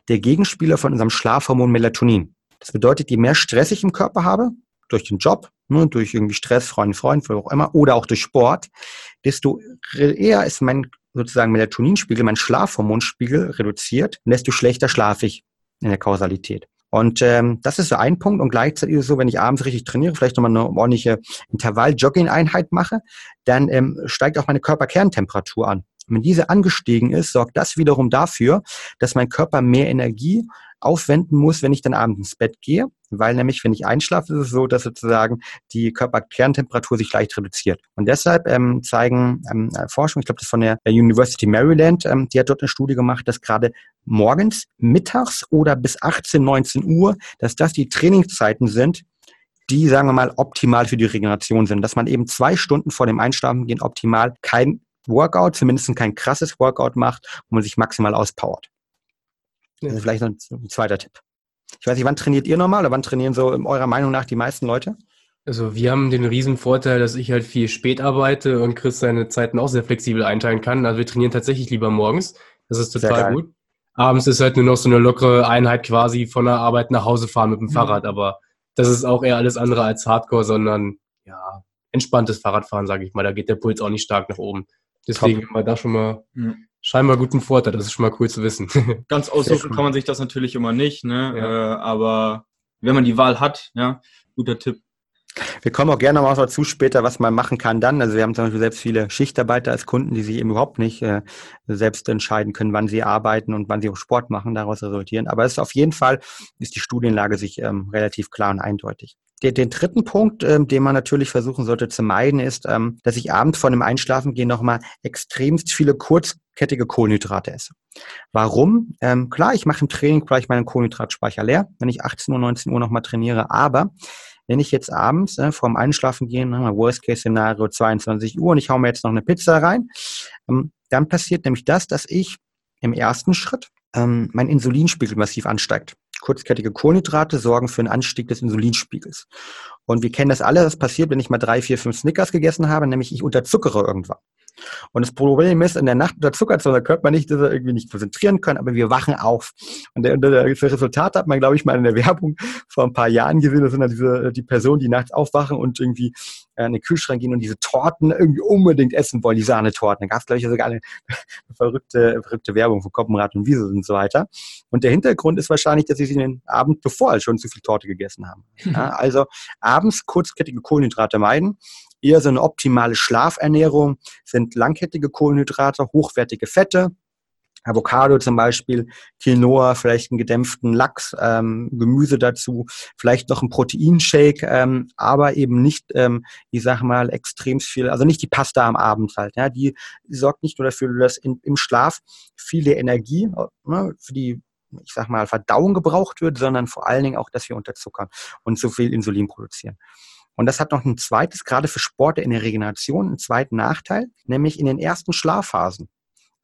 der Gegenspieler von unserem Schlafhormon Melatonin. Das bedeutet, je mehr Stress ich im Körper habe, durch den Job, ne, durch irgendwie Stress, Freund, Freund, wo auch immer, oder auch durch Sport, desto eher ist mein sozusagen Melatoninspiegel, mein Schlafhormonspiegel reduziert und desto schlechter schlafe ich in der Kausalität. Und ähm, das ist so ein Punkt. Und gleichzeitig ist es so, wenn ich abends richtig trainiere, vielleicht nochmal eine ordentliche Intervall-Jogging-Einheit mache, dann ähm, steigt auch meine Körperkerntemperatur an. Und wenn diese angestiegen ist, sorgt das wiederum dafür, dass mein Körper mehr Energie aufwenden muss, wenn ich dann abends ins Bett gehe, weil nämlich, wenn ich einschlafe, ist es so, dass sozusagen die Körperkerntemperatur sich leicht reduziert. Und deshalb ähm, zeigen ähm, Forschung, ich glaube, das ist von der University Maryland, ähm, die hat dort eine Studie gemacht, dass gerade morgens, mittags oder bis 18, 19 Uhr, dass das die Trainingszeiten sind, die, sagen wir mal, optimal für die Regeneration sind. Dass man eben zwei Stunden vor dem Einschlafen gehen optimal kein Workout, zumindest kein krasses Workout macht, wo man sich maximal auspowert. Ja. Also vielleicht noch ein zweiter Tipp. Ich weiß nicht, wann trainiert ihr normal oder wann trainieren so in eurer Meinung nach die meisten Leute? Also wir haben den riesen Vorteil, dass ich halt viel spät arbeite und Chris seine Zeiten auch sehr flexibel einteilen kann. Also wir trainieren tatsächlich lieber morgens. Das ist total gut. Abends ist halt nur noch so eine lockere Einheit quasi von der Arbeit nach Hause fahren mit dem mhm. Fahrrad. Aber das ist auch eher alles andere als Hardcore, sondern ja, entspanntes Fahrradfahren, sage ich mal. Da geht der Puls auch nicht stark nach oben. Deswegen Top. haben wir da schon mal mhm scheinbar guten Vorteil. Das ist schon mal cool zu wissen. [laughs] Ganz aussuchen kann man sich das natürlich immer nicht, ne? Ja. Äh, aber wenn man die Wahl hat, ja, guter Tipp. Wir kommen auch gerne mal dazu später, was man machen kann dann. Also wir haben zum Beispiel selbst viele Schichtarbeiter als Kunden, die sich eben überhaupt nicht äh, selbst entscheiden können, wann sie arbeiten und wann sie auch Sport machen, daraus resultieren. Aber es ist auf jeden Fall, ist die Studienlage sich ähm, relativ klar und eindeutig. Den, den dritten Punkt, ähm, den man natürlich versuchen sollte zu meiden, ist, ähm, dass ich abends vor dem Einschlafengehen nochmal extremst viele kurzkettige Kohlenhydrate esse. Warum? Ähm, klar, ich mache im Training gleich meinen Kohlenhydratspeicher leer, wenn ich 18 Uhr, 19 Uhr nochmal trainiere, aber wenn ich jetzt abends äh, vorm Einschlafengehen, ne, Worst-Case-Szenario 22 Uhr und ich hau mir jetzt noch eine Pizza rein, ähm, dann passiert nämlich das, dass ich im ersten Schritt ähm, mein Insulinspiegel massiv ansteigt. Kurzkettige Kohlenhydrate sorgen für einen Anstieg des Insulinspiegels. Und wir kennen das alle, das passiert, wenn ich mal drei, vier, fünf Snickers gegessen habe, nämlich ich unterzuckere irgendwann. Und das Problem ist, in der Nacht unter Zucker der Körper nicht, dass er irgendwie nicht konzentrieren kann, aber wir wachen auf. Und der, das Resultat hat man, glaube ich, mal in der Werbung vor ein paar Jahren gesehen. Das sind dann diese, die Personen, die nachts aufwachen und irgendwie äh, in den Kühlschrank gehen und diese Torten irgendwie unbedingt essen wollen, die Sahnetorten. Da gab es, glaube ich, sogar eine, eine [laughs] verrückte, verrückte Werbung von Koppenrad und Wiese und so weiter. Und der Hintergrund ist wahrscheinlich, dass sie sich den Abend bevor schon zu viel Torte gegessen haben. [laughs] Ja, also abends kurzkettige Kohlenhydrate meiden eher so eine optimale Schlafernährung sind langkettige Kohlenhydrate, hochwertige Fette, Avocado zum Beispiel, Quinoa, vielleicht einen gedämpften Lachs, ähm, Gemüse dazu, vielleicht noch ein Proteinshake, ähm, aber eben nicht, ähm, ich sag mal, extrem viel, also nicht die Pasta am Abend halt. Ja, die sorgt nicht nur dafür, dass in, im Schlaf viele Energie ne, für die ich sag mal, Verdauung gebraucht wird, sondern vor allen Dingen auch, dass wir unterzuckern und zu viel Insulin produzieren. Und das hat noch ein zweites, gerade für Sportler in der Regeneration, einen zweiten Nachteil, nämlich in den ersten Schlafphasen.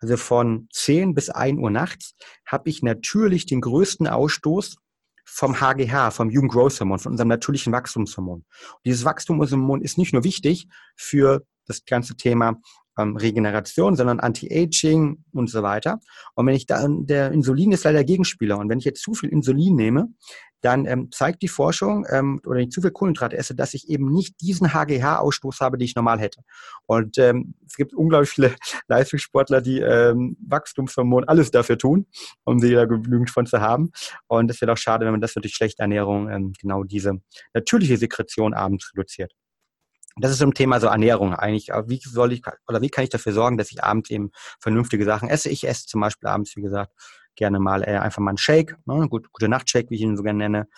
Also von 10 bis 1 Uhr nachts habe ich natürlich den größten Ausstoß vom HGH, vom Human Growth Hormon, von unserem natürlichen Wachstumshormon. Und dieses Wachstumshormon ist nicht nur wichtig für das ganze Thema ähm, Regeneration, sondern Anti-Aging und so weiter. Und wenn ich da, der Insulin ist leider Gegenspieler. Und wenn ich jetzt zu viel Insulin nehme, dann ähm, zeigt die Forschung ähm, oder ich zu viel Kohlenhydrate esse, dass ich eben nicht diesen HGH-Ausstoß habe, den ich normal hätte. Und ähm, es gibt unglaublich viele [laughs] Leistungssportler, die ähm, Wachstumshormon alles dafür tun, um sie da genügend von zu haben. Und es wäre auch schade, wenn man das durch schlechte Ernährung ähm, genau diese natürliche Sekretion abends reduziert. Das ist zum Thema so Ernährung eigentlich. Wie soll ich oder wie kann ich dafür sorgen, dass ich abends eben vernünftige Sachen esse? Ich esse zum Beispiel abends, wie gesagt, gerne mal äh, einfach mal einen Shake, ne? Gut, gute Nachtshake, wie ich ihn so gerne nenne.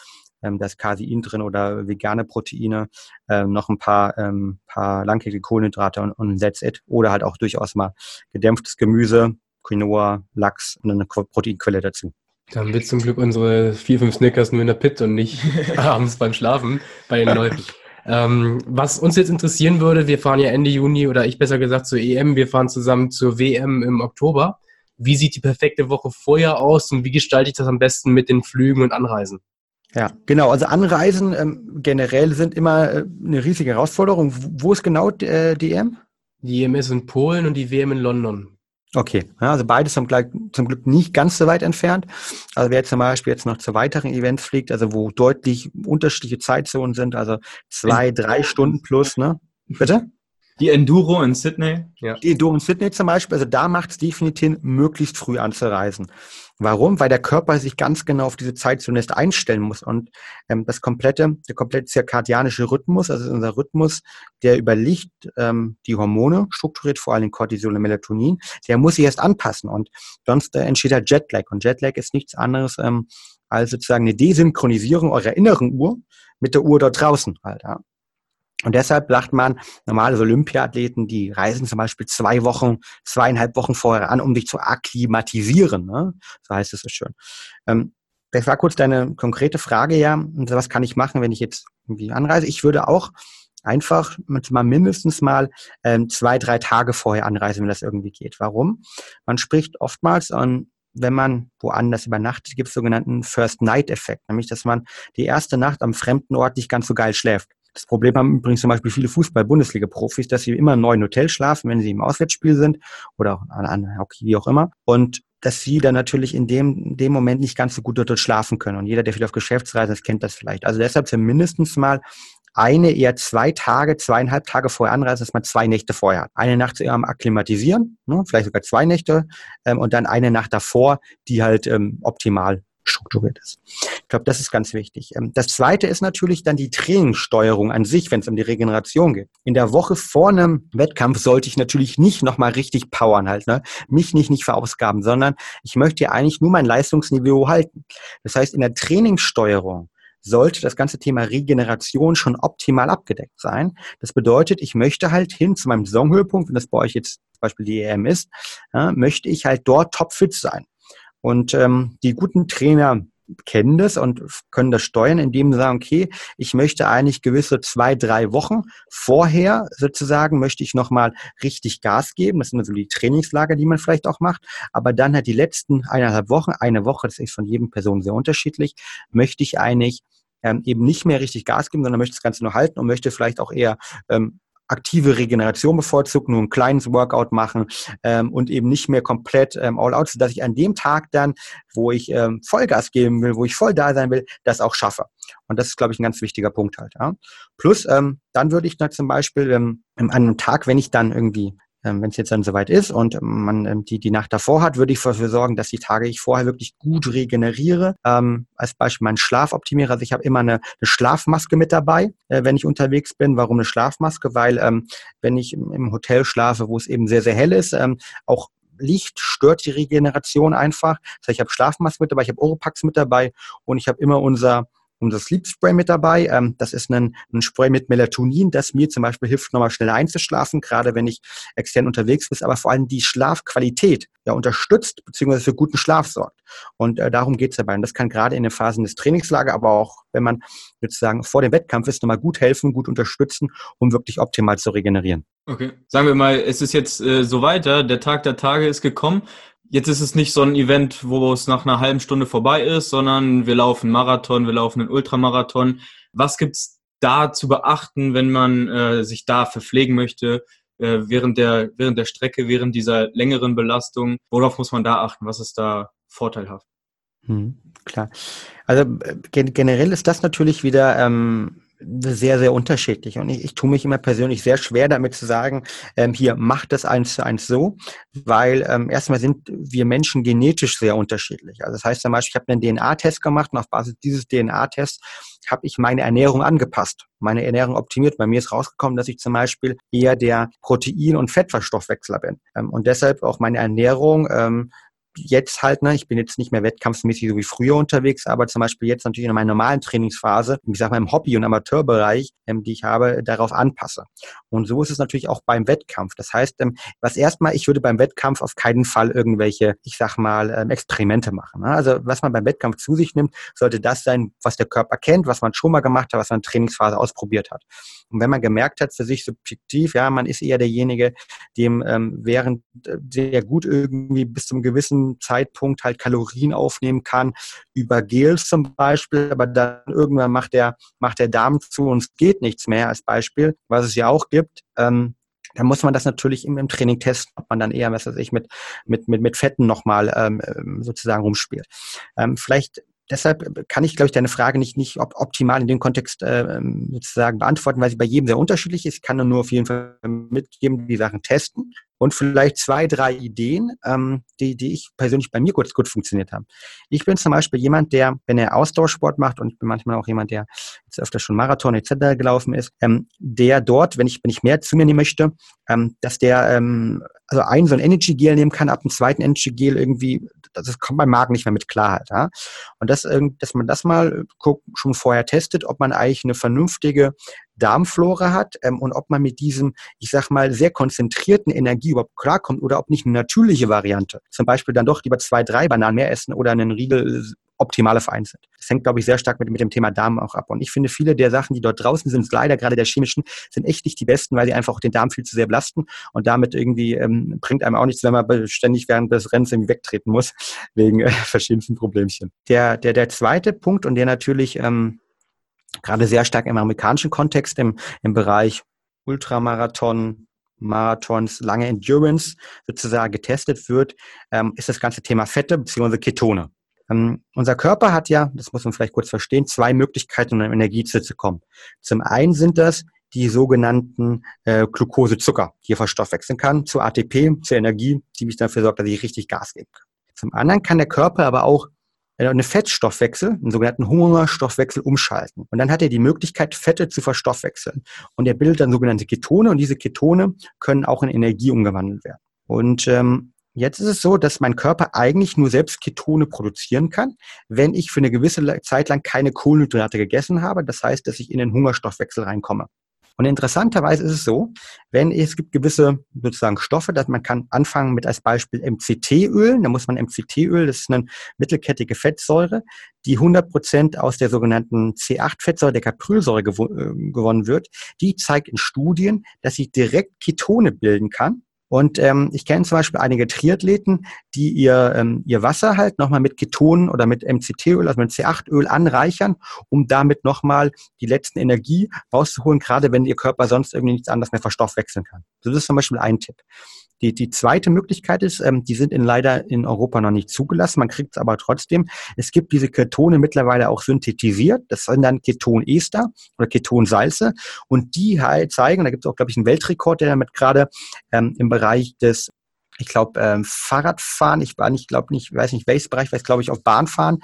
Ähm, da ist Casein drin oder vegane Proteine, ähm, noch ein paar, ähm, paar langkettige Kohlenhydrate und, und that's it. Oder halt auch durchaus mal gedämpftes Gemüse, Quinoa, Lachs und eine Proteinquelle dazu. Dann wird zum Glück unsere vier, fünf Snickers nur in der Pit und nicht [laughs] abends beim Schlafen bei den Leuten. Ähm, was uns jetzt interessieren würde, wir fahren ja Ende Juni oder ich besser gesagt zur EM, wir fahren zusammen zur WM im Oktober. Wie sieht die perfekte Woche vorher aus und wie gestalte ich das am besten mit den Flügen und Anreisen? Ja, genau. Also Anreisen ähm, generell sind immer äh, eine riesige Herausforderung. Wo ist genau äh, die EM? Die EM ist in Polen und die WM in London. Okay, ja, also beides zum, zum Glück nicht ganz so weit entfernt. Also wer zum Beispiel jetzt noch zu weiteren Events fliegt, also wo deutlich unterschiedliche Zeitzonen sind, also zwei, drei Stunden plus, ne? Bitte? Die Enduro in Sydney. Ja. Die Enduro in Sydney zum Beispiel, also da macht es definitiv möglichst früh anzureisen. Warum? Weil der Körper sich ganz genau auf diese Zeit zunächst einstellen muss und ähm, das komplette, der komplette zirkadianische Rhythmus, also unser Rhythmus, der über Licht ähm, die Hormone strukturiert, vor allem Cortisol und Melatonin, der muss sich erst anpassen und sonst äh, entsteht halt Jetlag und Jetlag ist nichts anderes ähm, als sozusagen eine Desynchronisierung eurer inneren Uhr mit der Uhr dort draußen halt. Ja. Und deshalb sagt man, normale Olympiathleten, die reisen zum Beispiel zwei Wochen, zweieinhalb Wochen vorher an, um sich zu akklimatisieren. Ne? So heißt es so schön. Ähm, das war kurz deine konkrete Frage, ja. Was kann ich machen, wenn ich jetzt irgendwie anreise? Ich würde auch einfach mal mindestens mal ähm, zwei, drei Tage vorher anreisen, wenn das irgendwie geht. Warum? Man spricht oftmals an wenn man woanders übernachtet, gibt es sogenannten First-Night-Effekt, nämlich dass man die erste Nacht am fremden Ort nicht ganz so geil schläft. Das Problem haben übrigens zum Beispiel viele Fußball-Bundesliga-Profis, dass sie immer in neuen Hotels schlafen, wenn sie im Auswärtsspiel sind oder auch an Hockey, wie auch immer. Und dass sie dann natürlich in dem, in dem Moment nicht ganz so gut dort schlafen können. Und jeder, der viel auf Geschäftsreisen ist, kennt das vielleicht. Also deshalb mindestens mal eine, eher zwei Tage, zweieinhalb Tage vorher anreisen, dass man zwei Nächte vorher hat. Eine Nacht am Akklimatisieren, ne, vielleicht sogar zwei Nächte, ähm, und dann eine Nacht davor, die halt ähm, optimal strukturiert ist. Ich glaube, das ist ganz wichtig. Ähm, das zweite ist natürlich dann die Trainingssteuerung an sich, wenn es um die Regeneration geht. In der Woche vor einem Wettkampf sollte ich natürlich nicht nochmal richtig powern halt, ne? mich nicht, nicht verausgaben, sondern ich möchte ja eigentlich nur mein Leistungsniveau halten. Das heißt, in der Trainingssteuerung sollte das ganze Thema Regeneration schon optimal abgedeckt sein. Das bedeutet, ich möchte halt hin zu meinem Saisonhöhepunkt, wenn das bei euch jetzt zum Beispiel die EM ist, ja, möchte ich halt dort topfit sein. Und ähm, die guten Trainer, kennen das und können das steuern, indem sie sagen, okay, ich möchte eigentlich gewisse zwei, drei Wochen vorher sozusagen, möchte ich nochmal richtig Gas geben. Das sind so die Trainingslager, die man vielleicht auch macht. Aber dann halt die letzten eineinhalb Wochen, eine Woche, das ist von jedem Person sehr unterschiedlich, möchte ich eigentlich ähm, eben nicht mehr richtig Gas geben, sondern möchte das Ganze nur halten und möchte vielleicht auch eher ähm, aktive Regeneration bevorzugt, nur ein kleines Workout machen ähm, und eben nicht mehr komplett ähm, all out, sodass ich an dem Tag dann, wo ich ähm, Vollgas geben will, wo ich voll da sein will, das auch schaffe. Und das ist, glaube ich, ein ganz wichtiger Punkt halt. Ja. Plus, ähm, dann würde ich dann zum Beispiel ähm, an einem Tag, wenn ich dann irgendwie ähm, wenn es jetzt dann soweit ist und man ähm, die, die Nacht davor hat, würde ich dafür sorgen, dass die Tage ich vorher wirklich gut regeneriere. Ähm, als Beispiel meinen Schlaf optimiere. Also ich habe immer eine, eine Schlafmaske mit dabei, äh, wenn ich unterwegs bin. Warum eine Schlafmaske? Weil ähm, wenn ich im, im Hotel schlafe, wo es eben sehr, sehr hell ist, ähm, auch Licht stört die Regeneration einfach. Das heißt, ich habe Schlafmaske mit dabei, ich habe Oropax mit dabei und ich habe immer unser unser Sleep Spray mit dabei. Ähm, das ist ein, ein Spray mit Melatonin, das mir zum Beispiel hilft, nochmal schneller einzuschlafen, gerade wenn ich extern unterwegs bin, aber vor allem die Schlafqualität ja unterstützt bzw. für guten Schlaf sorgt. Und äh, darum geht es dabei. Und das kann gerade in den Phasen des Trainingslagers, aber auch wenn man sozusagen vor dem Wettkampf ist, nochmal gut helfen, gut unterstützen, um wirklich optimal zu regenerieren. Okay. Sagen wir mal, es ist jetzt äh, so weiter, der Tag der Tage ist gekommen. Jetzt ist es nicht so ein Event, wo es nach einer halben Stunde vorbei ist, sondern wir laufen Marathon, wir laufen einen Ultramarathon. Was gibt's da zu beachten, wenn man äh, sich da verpflegen möchte äh, während, der, während der Strecke, während dieser längeren Belastung? Worauf muss man da achten? Was ist da vorteilhaft? Hm, klar. Also äh, generell ist das natürlich wieder ähm, sehr, sehr unterschiedlich. Und ich, ich tue mich immer persönlich sehr schwer damit zu sagen, ähm, hier macht das eins zu eins so, weil ähm, erstmal sind wir Menschen genetisch sehr unterschiedlich. Also das heißt zum Beispiel, ich habe einen DNA-Test gemacht und auf Basis dieses DNA-Tests habe ich meine Ernährung angepasst, meine Ernährung optimiert. Bei mir ist rausgekommen, dass ich zum Beispiel eher der Protein- und Fettverstoffwechsler bin. Ähm, und deshalb auch meine Ernährung ähm, jetzt halt, ne, ich bin jetzt nicht mehr wettkampfsmäßig so wie früher unterwegs, aber zum Beispiel jetzt natürlich in meiner normalen Trainingsphase, ich sag mal im Hobby- und Amateurbereich, ähm, die ich habe, darauf anpasse. Und so ist es natürlich auch beim Wettkampf. Das heißt, ähm, was erstmal, ich würde beim Wettkampf auf keinen Fall irgendwelche, ich sag mal, ähm, Experimente machen. Ne? Also was man beim Wettkampf zu sich nimmt, sollte das sein, was der Körper kennt, was man schon mal gemacht hat, was man in Trainingsphase ausprobiert hat. Und wenn man gemerkt hat für sich subjektiv, ja, man ist eher derjenige, dem ähm, während äh, sehr gut irgendwie bis zum gewissen Zeitpunkt halt Kalorien aufnehmen kann, über Gels zum Beispiel, aber dann irgendwann macht der, macht der Darm zu und es geht nichts mehr als Beispiel, was es ja auch gibt. Ähm, dann muss man das natürlich im, im, Training testen, ob man dann eher, was weiß ich, mit, mit, mit, mit Fetten nochmal ähm, ähm, sozusagen rumspielt. Ähm, vielleicht deshalb kann ich, glaube ich, deine Frage nicht, nicht optimal in dem Kontext äh, sozusagen beantworten, weil sie bei jedem sehr unterschiedlich ist. Ich kann nur auf jeden Fall mitgeben, die Sachen testen und vielleicht zwei, drei Ideen, ähm, die, die ich persönlich bei mir gut, gut funktioniert haben. Ich bin zum Beispiel jemand, der, wenn er Ausdauersport macht, und ich bin manchmal auch jemand, der jetzt öfter schon Marathon etc. gelaufen ist, ähm, der dort, wenn ich, wenn ich mehr zu mir nehmen möchte, ähm, dass der ähm, also ein so ein Energy Gel nehmen kann, ab dem zweiten Energy Gel irgendwie, das kommt beim Magen nicht mehr mit Klarheit. Ja? Und das, dass man das mal schon vorher testet, ob man eigentlich eine vernünftige Darmflora hat ähm, und ob man mit diesem, ich sag mal, sehr konzentrierten Energie überhaupt klarkommt oder ob nicht eine natürliche Variante, zum Beispiel dann doch lieber zwei, drei Bananen mehr essen oder einen Riegel optimale Verein sind. Das hängt, glaube ich, sehr stark mit, mit dem Thema Darm auch ab. Und ich finde, viele der Sachen, die dort draußen sind, leider gerade der chemischen, sind echt nicht die besten, weil sie einfach auch den Darm viel zu sehr belasten und damit irgendwie ähm, bringt einem auch nichts, wenn man ständig während des Rennens irgendwie wegtreten muss, [laughs] wegen äh, verschiedensten Problemchen. Der, der, der zweite Punkt und der natürlich ähm, gerade sehr stark im amerikanischen Kontext im, im Bereich Ultramarathon, Marathons, lange Endurance sozusagen getestet wird, ähm, ist das ganze Thema Fette bzw. Ketone. Ähm, unser Körper hat ja, das muss man vielleicht kurz verstehen, zwei Möglichkeiten, um Energie zu kommen. Zum einen sind das die sogenannten äh, Glukosezucker, die er verstoffwechseln kann, zu ATP, zur Energie, die mich dafür sorgt, dass ich richtig Gas geben kann. Zum anderen kann der Körper aber auch äh, eine Fettstoffwechsel, einen sogenannten Hungerstoffwechsel umschalten. Und dann hat er die Möglichkeit, Fette zu verstoffwechseln. Und er bildet dann sogenannte Ketone und diese Ketone können auch in Energie umgewandelt werden. Und ähm, jetzt ist es so, dass mein Körper eigentlich nur selbst Ketone produzieren kann, wenn ich für eine gewisse Zeit lang keine Kohlenhydrate gegessen habe. Das heißt, dass ich in den Hungerstoffwechsel reinkomme. Und interessanterweise ist es so, wenn es gibt gewisse sozusagen Stoffe, dass man kann anfangen mit als Beispiel MCT-Öl. Da muss man MCT-Öl, das ist eine mittelkettige Fettsäure, die 100 Prozent aus der sogenannten C8-Fettsäure, der Caprylsäure gewo äh, gewonnen wird. Die zeigt in Studien, dass sie direkt Ketone bilden kann und ähm, ich kenne zum Beispiel einige Triathleten, die ihr, ähm, ihr Wasser halt nochmal mit Ketonen oder mit MCT-Öl, also mit C8-Öl anreichern, um damit nochmal die letzten Energie rauszuholen, gerade wenn ihr Körper sonst irgendwie nichts anderes mehr verstoffwechseln kann. Das ist zum Beispiel ein Tipp. Die, die zweite Möglichkeit ist, ähm, die sind in leider in Europa noch nicht zugelassen, man kriegt es aber trotzdem. Es gibt diese Ketone mittlerweile auch synthetisiert. Das sind dann Ketonester oder Ketonsalze. Und die halt zeigen, da gibt es auch, glaube ich, einen Weltrekord, der damit gerade ähm, im Bereich des ich glaube, ähm, Fahrradfahren, ich war nicht, glaube nicht, weiß nicht welches Bereich, weil es, glaube ich, auf Bahnfahren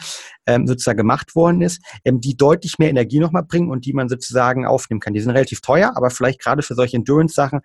ähm, sozusagen gemacht worden ist, ähm, die deutlich mehr Energie nochmal bringen und die man sozusagen aufnehmen kann. Die sind relativ teuer, aber vielleicht gerade für solche Endurance-Sachen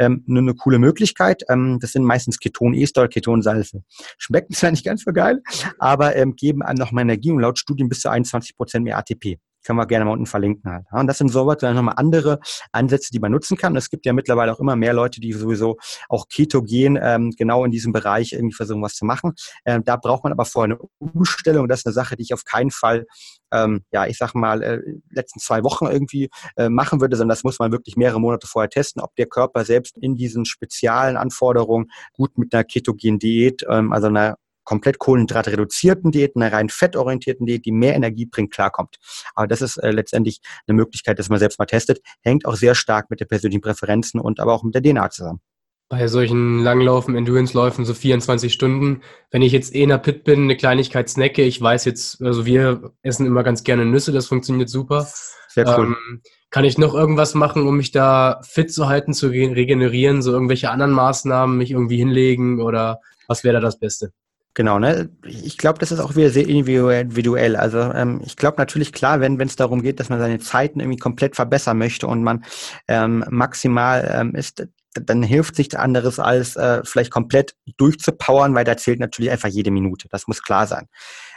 ähm, eine, eine coole Möglichkeit. Ähm, das sind meistens Ketonester oder Ketonsalze. Schmecken zwar nicht ganz so geil, aber ähm, geben einem nochmal Energie und laut Studien bis zu 21 Prozent mehr ATP. Können wir gerne mal unten verlinken halt. und das sind sowas, dann nochmal andere Ansätze, die man nutzen kann. es gibt ja mittlerweile auch immer mehr Leute, die sowieso auch ketogen ähm, genau in diesem Bereich irgendwie versuchen, was zu machen. Ähm, da braucht man aber vorher eine Umstellung. Das ist eine Sache, die ich auf keinen Fall, ähm, ja, ich sag mal, äh, letzten zwei Wochen irgendwie äh, machen würde, sondern das muss man wirklich mehrere Monate vorher testen, ob der Körper selbst in diesen speziellen Anforderungen gut mit einer ketogenen Diät, ähm, also einer komplett kohlenhydratreduzierten Diät, einer rein fettorientierten Diät, die mehr Energie bringt, klarkommt. Aber das ist äh, letztendlich eine Möglichkeit, dass man selbst mal testet. Hängt auch sehr stark mit den persönlichen Präferenzen und aber auch mit der DNA zusammen. Bei solchen Langlaufen, Endurance-Läufen, so 24 Stunden, wenn ich jetzt eh in der Pit bin, eine Kleinigkeit snacke, ich weiß jetzt, also wir essen immer ganz gerne Nüsse, das funktioniert super. Sehr cool. Ähm, kann ich noch irgendwas machen, um mich da fit zu halten, zu regenerieren, so irgendwelche anderen Maßnahmen, mich irgendwie hinlegen oder was wäre da das Beste? Genau, ne? Ich glaube, das ist auch wieder sehr individuell. Also ähm, ich glaube natürlich klar, wenn wenn es darum geht, dass man seine Zeiten irgendwie komplett verbessern möchte und man ähm, maximal ähm, ist, dann hilft sich anderes als äh, vielleicht komplett durchzupowern, weil da zählt natürlich einfach jede Minute. Das muss klar sein.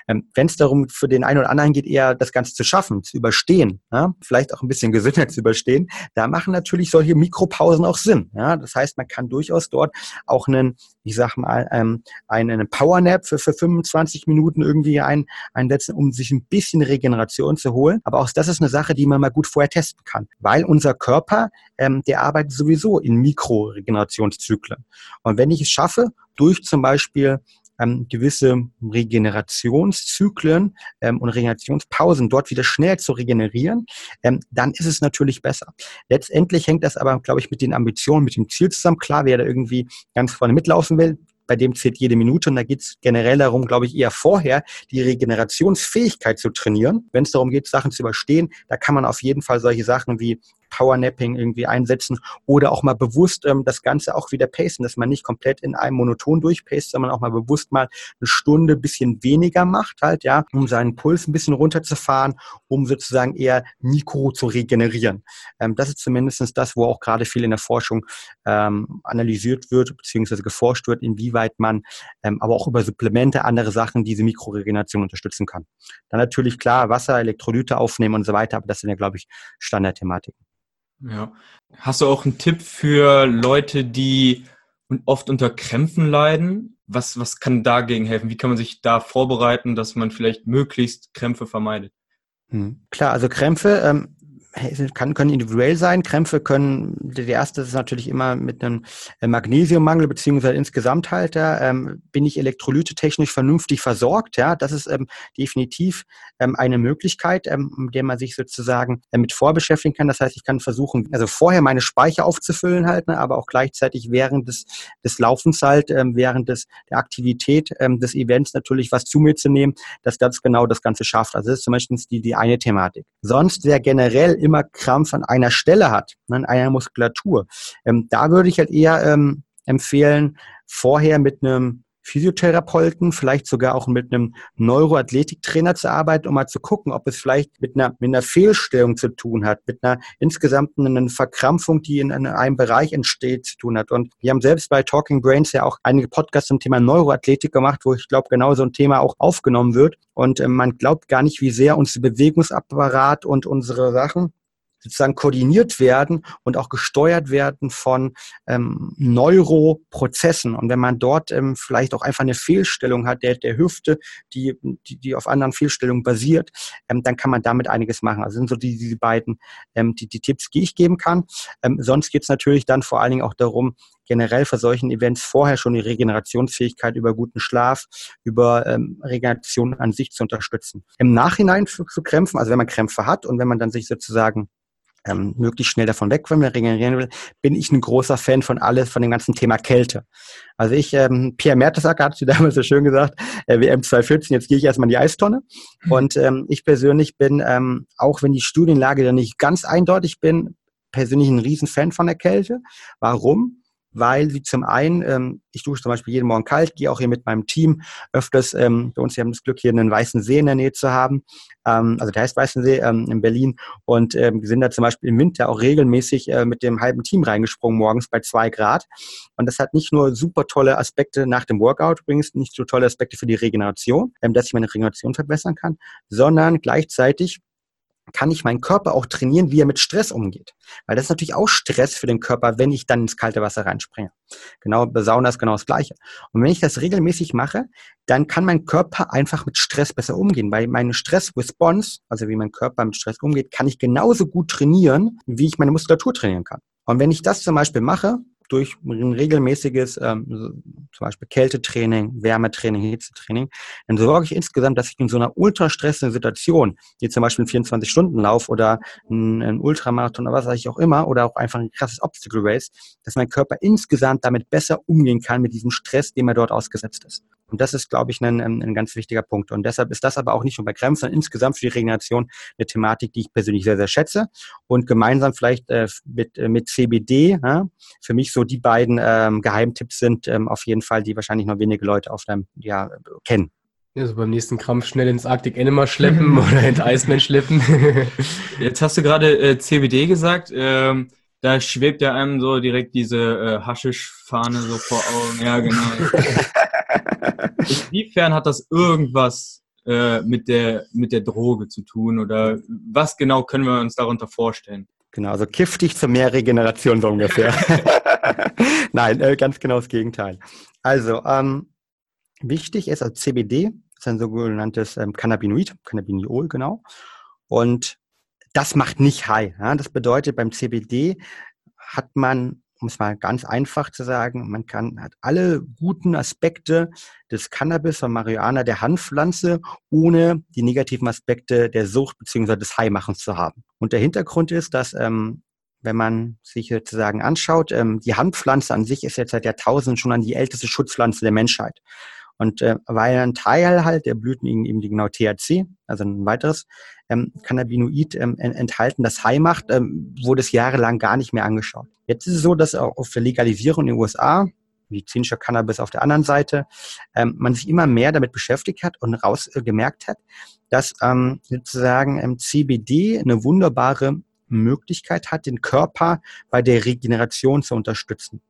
Ähm, Wenn es darum für den einen oder anderen geht, eher das Ganze zu schaffen, zu überstehen, ja, vielleicht auch ein bisschen [laughs] gesünder zu überstehen, da machen natürlich solche Mikropausen auch Sinn. Ja? Das heißt, man kann durchaus dort auch einen, ich sag mal, ähm, einen Powernap für, für 25 Minuten irgendwie ein, einsetzen, um sich ein bisschen Regeneration zu holen. Aber auch das ist eine Sache, die man mal gut vorher testen kann, weil unser Körper, ähm, der arbeitet sowieso in Mikroregenerationszyklen. Und wenn ich es schaffe, durch zum Beispiel ähm, gewisse Regenerationszyklen ähm, und Regenerationspausen dort wieder schnell zu regenerieren, ähm, dann ist es natürlich besser. Letztendlich hängt das aber, glaube ich, mit den Ambitionen, mit dem Ziel zusammen. Klar, wer da irgendwie ganz vorne mitlaufen will, bei dem zählt jede Minute und da geht es generell darum, glaube ich, eher vorher die Regenerationsfähigkeit zu trainieren. Wenn es darum geht, Sachen zu überstehen, da kann man auf jeden Fall solche Sachen wie Powernapping irgendwie einsetzen oder auch mal bewusst ähm, das Ganze auch wieder pacen, dass man nicht komplett in einem Monoton durchpaced, sondern auch mal bewusst mal eine Stunde bisschen weniger macht halt, ja, um seinen Puls ein bisschen runterzufahren, um sozusagen eher Mikro zu regenerieren. Ähm, das ist zumindest das, wo auch gerade viel in der Forschung ähm, analysiert wird, beziehungsweise geforscht wird, inwieweit man ähm, aber auch über Supplemente, andere Sachen diese Mikroregeneration unterstützen kann. Dann natürlich klar Wasser, Elektrolyte aufnehmen und so weiter, aber das sind ja, glaube ich, Standardthematiken. Ja. Hast du auch einen Tipp für Leute, die oft unter Krämpfen leiden? Was, was kann dagegen helfen? Wie kann man sich da vorbereiten, dass man vielleicht möglichst Krämpfe vermeidet? Hm. Klar, also Krämpfe, ähm, kann, können individuell sein. Krämpfe können, der erste ist natürlich immer mit einem äh, Magnesiummangel beziehungsweise insgesamt halt, ähm, bin ich elektrolytetechnisch vernünftig versorgt. Ja, das ist ähm, definitiv ähm, eine Möglichkeit, ähm, mit der man sich sozusagen äh, mit vorbeschäftigen kann. Das heißt, ich kann versuchen, also vorher meine Speicher aufzufüllen halt, ne, aber auch gleichzeitig während des, des Laufens halt, ähm, während des, der Aktivität ähm, des Events natürlich was zu mir zu nehmen, dass das genau das Ganze schafft. Also das ist zum Beispiel die, die eine Thematik. Sonst wäre generell immer Krampf an einer Stelle hat, ne, an einer Muskulatur, ähm, da würde ich halt eher ähm, empfehlen, vorher mit einem Physiotherapeuten, vielleicht sogar auch mit einem Neuroathletiktrainer zu arbeiten, um mal zu gucken, ob es vielleicht mit einer, mit einer Fehlstellung zu tun hat, mit einer insgesamten Verkrampfung, die in, in einem Bereich entsteht, zu tun hat. Und wir haben selbst bei Talking Brains ja auch einige Podcasts zum Thema Neuroathletik gemacht, wo ich glaube, genau so ein Thema auch aufgenommen wird. Und äh, man glaubt gar nicht, wie sehr uns Bewegungsapparat und unsere Sachen sozusagen koordiniert werden und auch gesteuert werden von ähm, Neuroprozessen. Und wenn man dort ähm, vielleicht auch einfach eine Fehlstellung hat, der, der Hüfte, die, die, die auf anderen Fehlstellungen basiert, ähm, dann kann man damit einiges machen. Also sind so die, die beiden ähm, die, die Tipps, die ich geben kann. Ähm, sonst geht es natürlich dann vor allen Dingen auch darum, generell für solchen Events vorher schon die Regenerationsfähigkeit über guten Schlaf, über ähm, Regeneration an sich zu unterstützen. Im Nachhinein zu, zu Krämpfen, also wenn man Krämpfe hat und wenn man dann sich sozusagen ähm, möglichst schnell davon weg, wenn man regenerieren will, bin ich ein großer Fan von alles, von dem ganzen Thema Kälte. Also ich, ähm, Pierre Mertesacker hat sie [laughs] damals so schön gesagt, äh, WM 2014, jetzt gehe ich erstmal in die Eistonne. Mhm. Und ähm, ich persönlich bin, ähm, auch wenn die Studienlage da nicht ganz eindeutig bin, persönlich ein Riesenfan von der Kälte. Warum? Weil sie zum einen, ähm, ich dusche zum Beispiel jeden Morgen kalt, gehe auch hier mit meinem Team öfters, ähm, bei uns, wir haben das Glück, hier einen weißen See in der Nähe zu haben, ähm, also der heißt Weißensee ähm, in Berlin. Und ähm, sind da zum Beispiel im Winter auch regelmäßig äh, mit dem halben Team reingesprungen morgens bei zwei Grad. Und das hat nicht nur super tolle Aspekte nach dem Workout übrigens, nicht so tolle Aspekte für die Regeneration, ähm, dass ich meine Regeneration verbessern kann, sondern gleichzeitig kann ich meinen Körper auch trainieren, wie er mit Stress umgeht. Weil das ist natürlich auch Stress für den Körper, wenn ich dann ins kalte Wasser reinspringe. Genau, bei Sauna ist genau das Gleiche. Und wenn ich das regelmäßig mache, dann kann mein Körper einfach mit Stress besser umgehen. Weil meine Stress-Response, also wie mein Körper mit Stress umgeht, kann ich genauso gut trainieren, wie ich meine Muskulatur trainieren kann. Und wenn ich das zum Beispiel mache, durch ein regelmäßiges ähm, zum Beispiel Kältetraining, Wärmetraining, Hitzetraining, dann sorge ich insgesamt, dass ich in so einer ultrastressenden Situation, wie zum Beispiel ein 24-Stunden-Lauf oder ein, ein Ultramarathon oder was weiß ich auch immer, oder auch einfach ein krasses Obstacle Race, dass mein Körper insgesamt damit besser umgehen kann mit diesem Stress, dem er dort ausgesetzt ist. Und das ist, glaube ich, ein, ein ganz wichtiger Punkt. Und deshalb ist das aber auch nicht nur bei Krämpfen, sondern insgesamt für die Regeneration eine Thematik, die ich persönlich sehr, sehr schätze. Und gemeinsam vielleicht äh, mit, äh, mit CBD, ja, für mich so die beiden ähm, Geheimtipps sind ähm, auf jeden Fall, die wahrscheinlich noch wenige Leute auf deinem, ja, kennen. Also beim nächsten Krampf schnell ins Arctic Animal [laughs] schleppen oder ins Iceman schleppen. [laughs] Jetzt hast du gerade äh, CBD gesagt. Ähm, da schwebt ja einem so direkt diese äh, Haschisch-Fahne so vor Augen. Ja, genau. [laughs] Inwiefern hat das irgendwas äh, mit, der, mit der Droge zu tun oder was genau können wir uns darunter vorstellen? Genau, also kiff dich zu mehr Regeneration so ungefähr. [laughs] Nein, äh, ganz genau das Gegenteil. Also, ähm, wichtig ist, also CBD ist ein sogenanntes ähm, Cannabinoid, Cannabiniol, genau. Und das macht nicht high. Ja? Das bedeutet, beim CBD hat man um es mal ganz einfach zu sagen, man kann, hat alle guten Aspekte des Cannabis und Marihuana, der Handpflanze, ohne die negativen Aspekte der Sucht bzw. des Highmachens zu haben. Und der Hintergrund ist, dass ähm, wenn man sich sozusagen anschaut, ähm, die Handpflanze an sich ist jetzt seit Jahrtausenden schon an die älteste Schutzpflanze der Menschheit. Und äh, weil ein Teil halt der Blüten eben die genau THC, also ein weiteres ähm, Cannabinoid ähm, enthalten, das High macht, ähm, wurde es jahrelang gar nicht mehr angeschaut. Jetzt ist es so, dass auch auf der Legalisierung in den USA, medizinischer Cannabis auf der anderen Seite, ähm, man sich immer mehr damit beschäftigt hat und rausgemerkt äh, hat, dass ähm, sozusagen ähm, CBD eine wunderbare Möglichkeit hat, den Körper bei der Regeneration zu unterstützen.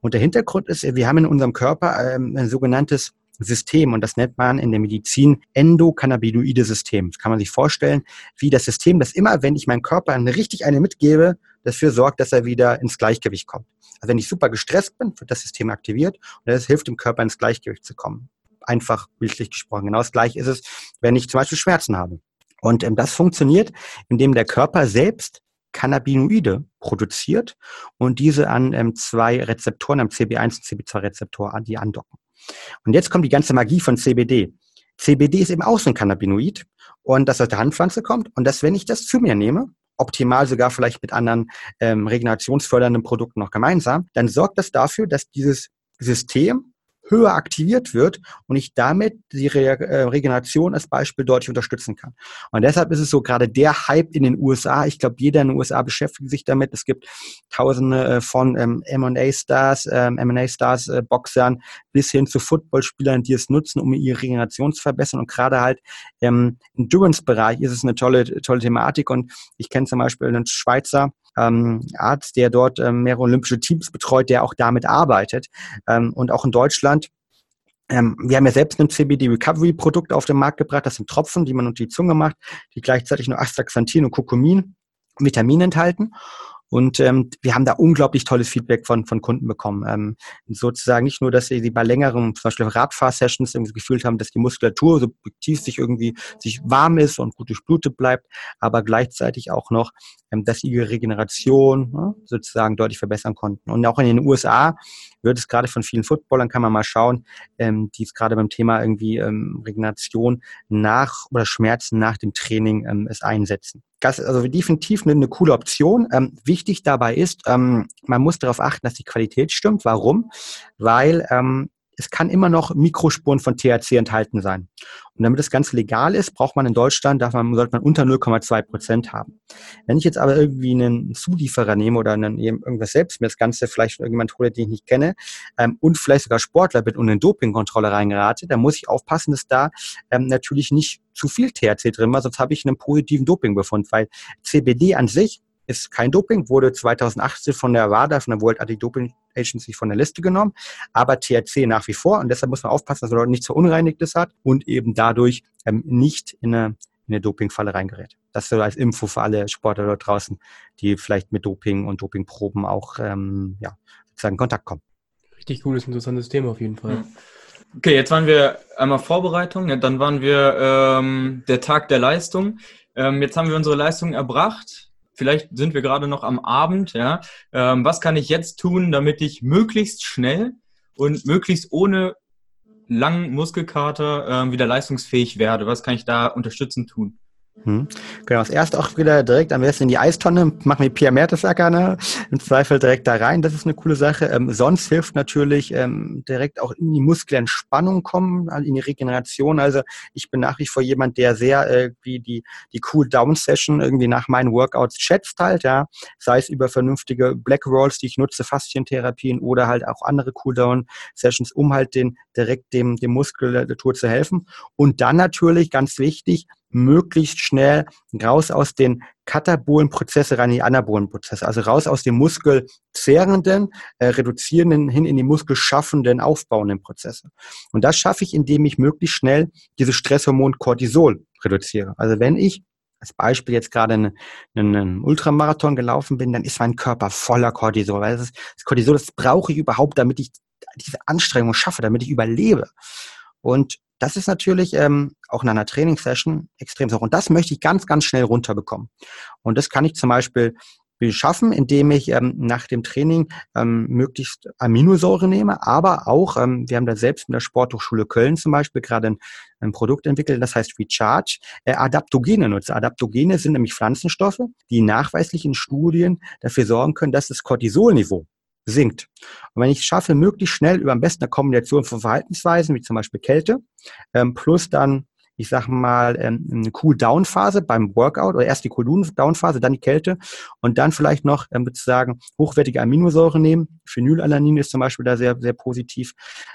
Und der Hintergrund ist, wir haben in unserem Körper ähm, ein sogenanntes System und das nennt man in der Medizin endokannabinoide System. Das kann man sich vorstellen, wie das System, das immer, wenn ich meinem Körper richtig eine mitgebe, dafür sorgt, dass er wieder ins Gleichgewicht kommt. Also wenn ich super gestresst bin, wird das System aktiviert und das hilft dem Körper ins Gleichgewicht zu kommen. Einfach bildlich gesprochen. Genau das gleiche ist es, wenn ich zum Beispiel Schmerzen habe. Und ähm, das funktioniert, indem der Körper selbst Cannabinoide produziert und diese an ähm, zwei Rezeptoren, am CB1 und CB2-Rezeptor, an die andocken. Und jetzt kommt die ganze Magie von CBD. CBD ist eben auch so ein Cannabinoid und das aus der Handpflanze kommt und dass, wenn ich das zu mir nehme, optimal sogar vielleicht mit anderen ähm, regenerationsfördernden Produkten noch gemeinsam, dann sorgt das dafür, dass dieses System höher aktiviert wird und ich damit die Re äh, Regeneration als Beispiel deutlich unterstützen kann. Und deshalb ist es so gerade der Hype in den USA. Ich glaube, jeder in den USA beschäftigt sich damit. Es gibt Tausende äh, von ähm, M&A-Stars, ähm, M&A-Stars, äh, Boxern bis hin zu Footballspielern, die es nutzen, um ihre Regeneration zu verbessern. Und gerade halt im Endurance-Bereich ist es eine tolle, tolle Thematik. Und ich kenne zum Beispiel einen Schweizer, ähm, Arzt, der dort ähm, mehrere olympische Teams betreut, der auch damit arbeitet. Ähm, und auch in Deutschland ähm, wir haben ja selbst ein CBD Recovery Produkt auf den Markt gebracht. Das sind Tropfen, die man unter die Zunge macht, die gleichzeitig nur Astaxanthin und Kurkumin Vitamine enthalten. Und ähm, wir haben da unglaublich tolles Feedback von, von Kunden bekommen. Ähm, sozusagen nicht nur, dass sie bei längeren, zum Beispiel Radfahrsessions irgendwie gefühlt haben, dass die Muskulatur subjektiv sich irgendwie sich warm ist und gut durchblutet bleibt, aber gleichzeitig auch noch, dass sie ihre Regeneration ne, sozusagen deutlich verbessern konnten. Und auch in den USA wird es gerade von vielen Footballern, kann man mal schauen, ähm, die es gerade beim Thema irgendwie ähm, Regeneration nach oder Schmerzen nach dem Training ähm, es einsetzen. Das ist also definitiv eine, eine coole Option. Ähm, wichtig dabei ist, ähm, man muss darauf achten, dass die Qualität stimmt. Warum? Weil ähm, es kann immer noch Mikrospuren von THC enthalten sein. Und damit das Ganze legal ist, braucht man in Deutschland, darf man, sollte man unter 0,2 Prozent haben. Wenn ich jetzt aber irgendwie einen Zulieferer nehme oder einen, irgendwas selbst mir das Ganze vielleicht irgendjemand hole, den ich nicht kenne, ähm, und vielleicht sogar Sportler bin und in Dopingkontrolle reingerate, dann muss ich aufpassen, dass da ähm, natürlich nicht zu viel THC drin war, sonst habe ich einen positiven Dopingbefund, weil CBD an sich ist kein Doping, wurde 2018 von der WADA, von der World Anti-Doping Agency von der Liste genommen, aber THC nach wie vor und deshalb muss man aufpassen, dass man dort nichts Verunreinigtes hat und eben dadurch ähm, nicht in eine, in eine Dopingfalle reingerät. Das so als Info für alle Sportler dort draußen, die vielleicht mit Doping und Dopingproben auch ähm, ja, sozusagen in Kontakt kommen. Richtig cooles, interessantes Thema auf jeden Fall. Okay, jetzt waren wir einmal Vorbereitung, dann waren wir ähm, der Tag der Leistung. Ähm, jetzt haben wir unsere Leistung erbracht vielleicht sind wir gerade noch am Abend, ja. Ähm, was kann ich jetzt tun, damit ich möglichst schnell und möglichst ohne langen Muskelkater äh, wieder leistungsfähig werde? Was kann ich da unterstützend tun? Hm. Genau, das erste auch wieder direkt am besten in die Eistonne, machen wir Pierre Mertesacker, ne? im Zweifel direkt da rein, das ist eine coole Sache. Ähm, sonst hilft natürlich ähm, direkt auch in die Muskelentspannung kommen, in die Regeneration. Also ich bin nach wie vor jemand, der sehr irgendwie die, die Cool-Down-Session irgendwie nach meinen Workouts schätzt halt, ja. Sei es über vernünftige Black Rolls, die ich nutze, Faszientherapien oder halt auch andere Cool-Down-Sessions, um halt den direkt dem, dem Muskulatur zu helfen. Und dann natürlich ganz wichtig, möglichst schnell raus aus den katabolen Prozesse rein in die anabolen Prozesse, also raus aus dem muskelzehrenden, äh, reduzierenden hin in die muskelschaffenden, aufbauenden Prozesse. Und das schaffe ich, indem ich möglichst schnell dieses Stresshormon Cortisol reduziere. Also wenn ich als Beispiel jetzt gerade einen, einen Ultramarathon gelaufen bin, dann ist mein Körper voller Cortisol, weil das, das Cortisol, das brauche ich überhaupt, damit ich diese Anstrengung schaffe, damit ich überlebe. Und das ist natürlich ähm, auch in einer Trainingssession extrem so. Und das möchte ich ganz, ganz schnell runterbekommen. Und das kann ich zum Beispiel schaffen, indem ich ähm, nach dem Training ähm, möglichst Aminosäure nehme, aber auch, ähm, wir haben da selbst in der Sporthochschule Köln zum Beispiel gerade ein, ein Produkt entwickelt, das heißt Recharge, äh, Adaptogene nutze. Adaptogene sind nämlich Pflanzenstoffe, die nachweislich in Studien dafür sorgen können, dass das Cortisolniveau sinkt. Und wenn ich es schaffe, möglichst schnell über am besten eine Kombination von Verhaltensweisen, wie zum Beispiel Kälte, ähm, plus dann, ich sag mal, ähm, eine Cool-Down-Phase beim Workout oder erst die Cool-Down-Phase, dann die Kälte und dann vielleicht noch ähm, sozusagen hochwertige Aminosäuren nehmen. Phenylalanin ist zum Beispiel da sehr, sehr positiv.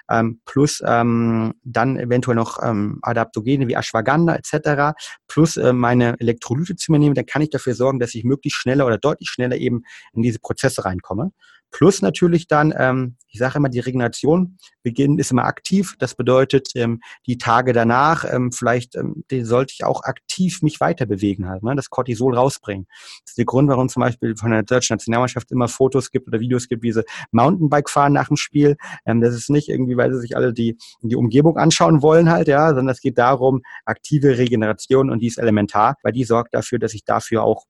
Ähm, plus ähm, dann eventuell noch ähm, Adaptogene wie Ashwagandha etc. Plus äh, meine Elektrolyte zu mir nehmen, dann kann ich dafür sorgen, dass ich möglichst schneller oder deutlich schneller eben in diese Prozesse reinkomme. Plus natürlich dann, ähm, ich sage immer, die Regeneration beginnt, ist immer aktiv. Das bedeutet, ähm, die Tage danach, ähm, vielleicht ähm, sollte ich auch aktiv mich weiter bewegen halt, ne? das Cortisol rausbringen. Das ist der Grund, warum zum Beispiel von der deutschen Nationalmannschaft immer Fotos gibt oder Videos gibt, wie sie Mountainbike fahren nach dem Spiel. Ähm, das ist nicht irgendwie, weil sie sich alle die, die Umgebung anschauen wollen halt, ja, sondern es geht darum, aktive Regeneration und die ist elementar, weil die sorgt dafür, dass ich dafür auch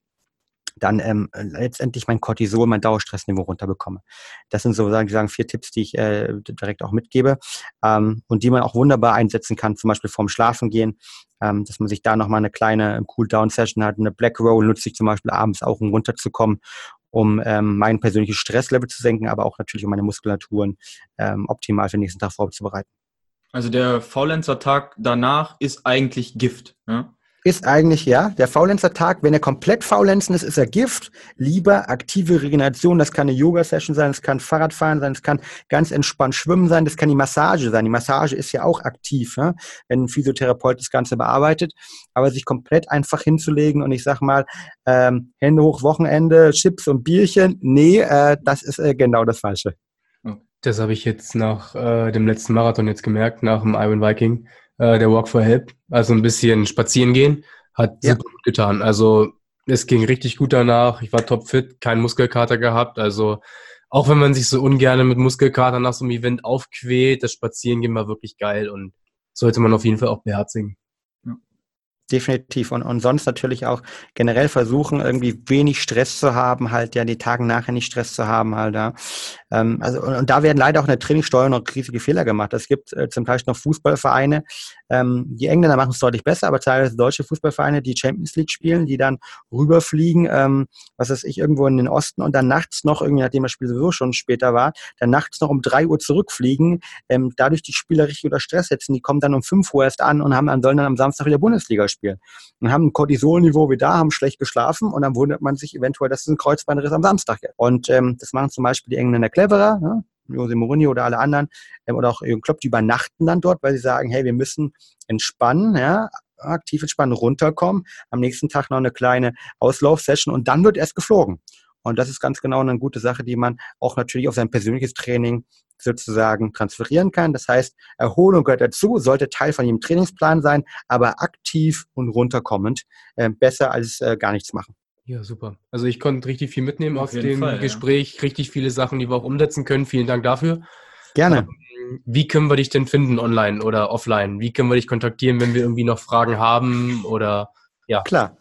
dann ähm, letztendlich mein Cortisol, mein Dauerstressniveau runterbekomme. Das sind so sagen, vier Tipps, die ich äh, direkt auch mitgebe ähm, und die man auch wunderbar einsetzen kann, zum Beispiel vorm Schlafengehen, ähm, dass man sich da nochmal eine kleine Cool-Down-Session hat. Eine Black Roll nutze ich zum Beispiel abends auch, um runterzukommen, um ähm, mein persönliches Stresslevel zu senken, aber auch natürlich um meine Muskulaturen ähm, optimal für den nächsten Tag vorzubereiten. Also der Faulenzer-Tag danach ist eigentlich Gift. Ja? Ist eigentlich, ja, der Faulenzer-Tag, wenn er komplett faulenzen ist, ist er Gift. Lieber aktive Regeneration, das kann eine Yoga-Session sein, das kann Fahrradfahren sein, das kann ganz entspannt Schwimmen sein, das kann die Massage sein. Die Massage ist ja auch aktiv, ja, wenn ein Physiotherapeut das Ganze bearbeitet. Aber sich komplett einfach hinzulegen und ich sag mal, ähm, Hände hoch, Wochenende, Chips und Bierchen, nee, äh, das ist äh, genau das Falsche. Das habe ich jetzt nach äh, dem letzten Marathon jetzt gemerkt, nach dem Iron Viking äh, der Walk for Help, also ein bisschen spazieren gehen, hat ja. super gut getan. Also Es ging richtig gut danach. Ich war topfit, keinen Muskelkater gehabt. Also auch wenn man sich so ungern mit Muskelkater nach so einem Event aufquält, das Spazierengehen war wirklich geil und sollte man auf jeden Fall auch beherzigen. Definitiv. Und, und sonst natürlich auch generell versuchen, irgendwie wenig Stress zu haben, halt ja die Tage nachher nicht Stress zu haben, halt ja. Ähm, also, und, und, da werden leider auch in der Trainingssteuerung noch riesige Fehler gemacht. Es gibt äh, zum Beispiel noch Fußballvereine, ähm, die Engländer machen es deutlich besser, aber teilweise deutsche Fußballvereine, die Champions League spielen, die dann rüberfliegen, ähm, was weiß ich, irgendwo in den Osten und dann nachts noch, irgendwie, nachdem das Spiel sowieso schon später war, dann nachts noch um drei Uhr zurückfliegen, ähm, dadurch die Spieler richtig unter Stress setzen. Die kommen dann um fünf Uhr erst an und haben, sollen dann am Samstag wieder Bundesliga spielen. Und haben ein Cortisolniveau wie da, haben schlecht geschlafen und dann wundert man sich eventuell, dass es ein Kreuzbandriss am Samstag gibt. Und ähm, das machen zum Beispiel die Engländer cleverer, ne? Jose Mourinho oder alle anderen, ähm, oder auch Jürgen Klopp, die übernachten dann dort, weil sie sagen, hey, wir müssen entspannen, ja, aktiv entspannen, runterkommen, am nächsten Tag noch eine kleine Auslaufsession und dann wird erst geflogen. Und das ist ganz genau eine gute Sache, die man auch natürlich auf sein persönliches Training sozusagen transferieren kann. Das heißt, Erholung gehört dazu, sollte Teil von jedem Trainingsplan sein, aber aktiv und runterkommend äh, besser als äh, gar nichts machen. Ja, super. Also ich konnte richtig viel mitnehmen Auf aus dem Fall, Gespräch, ja. richtig viele Sachen, die wir auch umsetzen können. Vielen Dank dafür. Gerne. Ähm, wie können wir dich denn finden, online oder offline? Wie können wir dich kontaktieren, wenn wir irgendwie noch Fragen haben oder ja? Klar.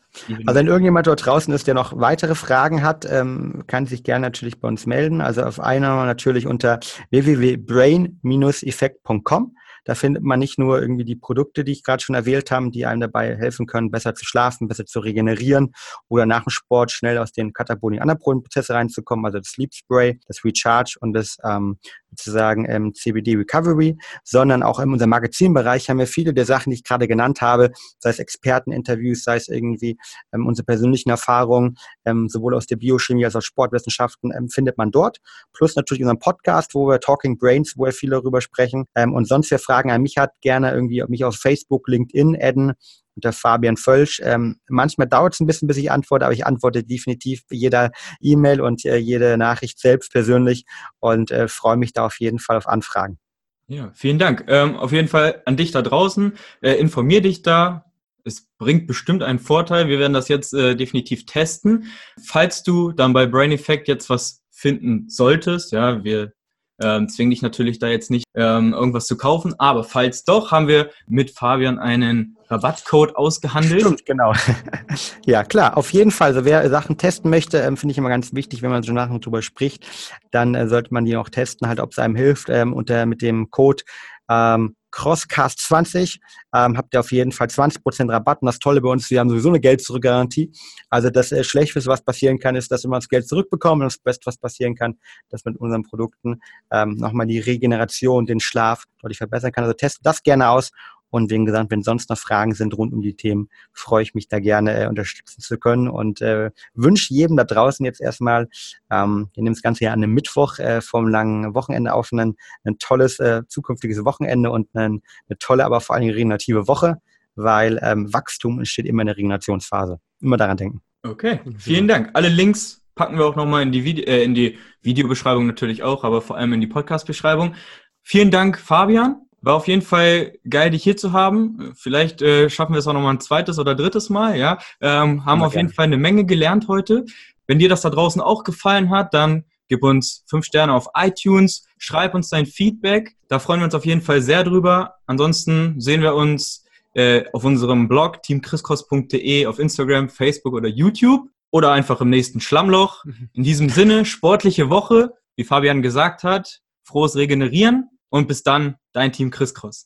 Also wenn irgendjemand dort draußen ist, der noch weitere Fragen hat, ähm, kann sich gerne natürlich bei uns melden. Also auf einer natürlich unter www.brain-effekt.com. Da findet man nicht nur irgendwie die Produkte, die ich gerade schon erwählt habe, die einem dabei helfen können, besser zu schlafen, besser zu regenerieren oder nach dem Sport schnell aus den katabolischen Anabolen-Prozesse reinzukommen, also das Sleep Spray, das Recharge und das ähm, sozusagen ähm, CBD Recovery, sondern auch in unserem Magazinbereich haben wir viele der Sachen, die ich gerade genannt habe, sei es Experteninterviews, sei es irgendwie ähm, unsere persönlichen Erfahrungen, ähm, sowohl aus der Biochemie als auch Sportwissenschaften, ähm, findet man dort. Plus natürlich unseren Podcast, wo wir Talking Brains, wo wir viel darüber sprechen. Ähm, und sonst, wer Fragen an mich hat, gerne irgendwie mich auf Facebook, LinkedIn adden unter Fabian Völsch. Ähm, manchmal dauert es ein bisschen, bis ich antworte, aber ich antworte definitiv jeder E-Mail und äh, jede Nachricht selbst persönlich und äh, freue mich da auf jeden Fall auf Anfragen. Ja, vielen Dank. Ähm, auf jeden Fall an dich da draußen. Äh, informier dich da. Es bringt bestimmt einen Vorteil. Wir werden das jetzt äh, definitiv testen. Falls du dann bei Brain Effect jetzt was finden solltest, ja, wir ähm, zwingen dich natürlich da jetzt nicht ähm, irgendwas zu kaufen, aber falls doch, haben wir mit Fabian einen Rabattcode ausgehandelt. Stimmt, genau. [laughs] ja, klar, auf jeden Fall. Also wer Sachen testen möchte, ähm, finde ich immer ganz wichtig, wenn man so nachher drüber spricht, dann äh, sollte man die auch testen, halt, ob es einem hilft, ähm, unter mit dem Code ähm, Crosscast20 ähm, habt ihr auf jeden Fall 20% Rabatt. Und das Tolle bei uns, wir haben sowieso eine Geld-Zurück-Garantie. Also das äh, Schlechteste, was passieren kann, ist, dass wir das Geld zurückbekommen. Und das Beste, was passieren kann, dass mit unseren Produkten ähm, nochmal die Regeneration, den Schlaf deutlich verbessern kann. Also testet das gerne aus und wie gesagt, wenn sonst noch Fragen sind rund um die Themen, freue ich mich da gerne äh, unterstützen zu können und äh, wünsche jedem da draußen jetzt erstmal, ähm, wir nehmen das Ganze ja an einem Mittwoch äh, vom langen Wochenende auf, ein, ein tolles äh, zukünftiges Wochenende und ein, eine tolle, aber vor allem regenerative Woche, weil ähm, Wachstum entsteht immer in der Regenerationsphase. Immer daran denken. Okay, vielen Dank. Alle Links packen wir auch nochmal in äh, in die Videobeschreibung natürlich auch, aber vor allem in die Podcast-Beschreibung. Vielen Dank, Fabian. War auf jeden Fall geil, dich hier zu haben. Vielleicht äh, schaffen wir es auch noch mal ein zweites oder drittes Mal. Ja, ähm, haben auf gerne. jeden Fall eine Menge gelernt heute. Wenn dir das da draußen auch gefallen hat, dann gib uns fünf Sterne auf iTunes, schreib uns dein Feedback. Da freuen wir uns auf jeden Fall sehr drüber. Ansonsten sehen wir uns äh, auf unserem Blog teamchriskos.de, auf Instagram, Facebook oder YouTube oder einfach im nächsten Schlammloch. [laughs] In diesem Sinne, sportliche Woche, wie Fabian gesagt hat, frohes Regenerieren und bis dann, dein Team Chris Cross.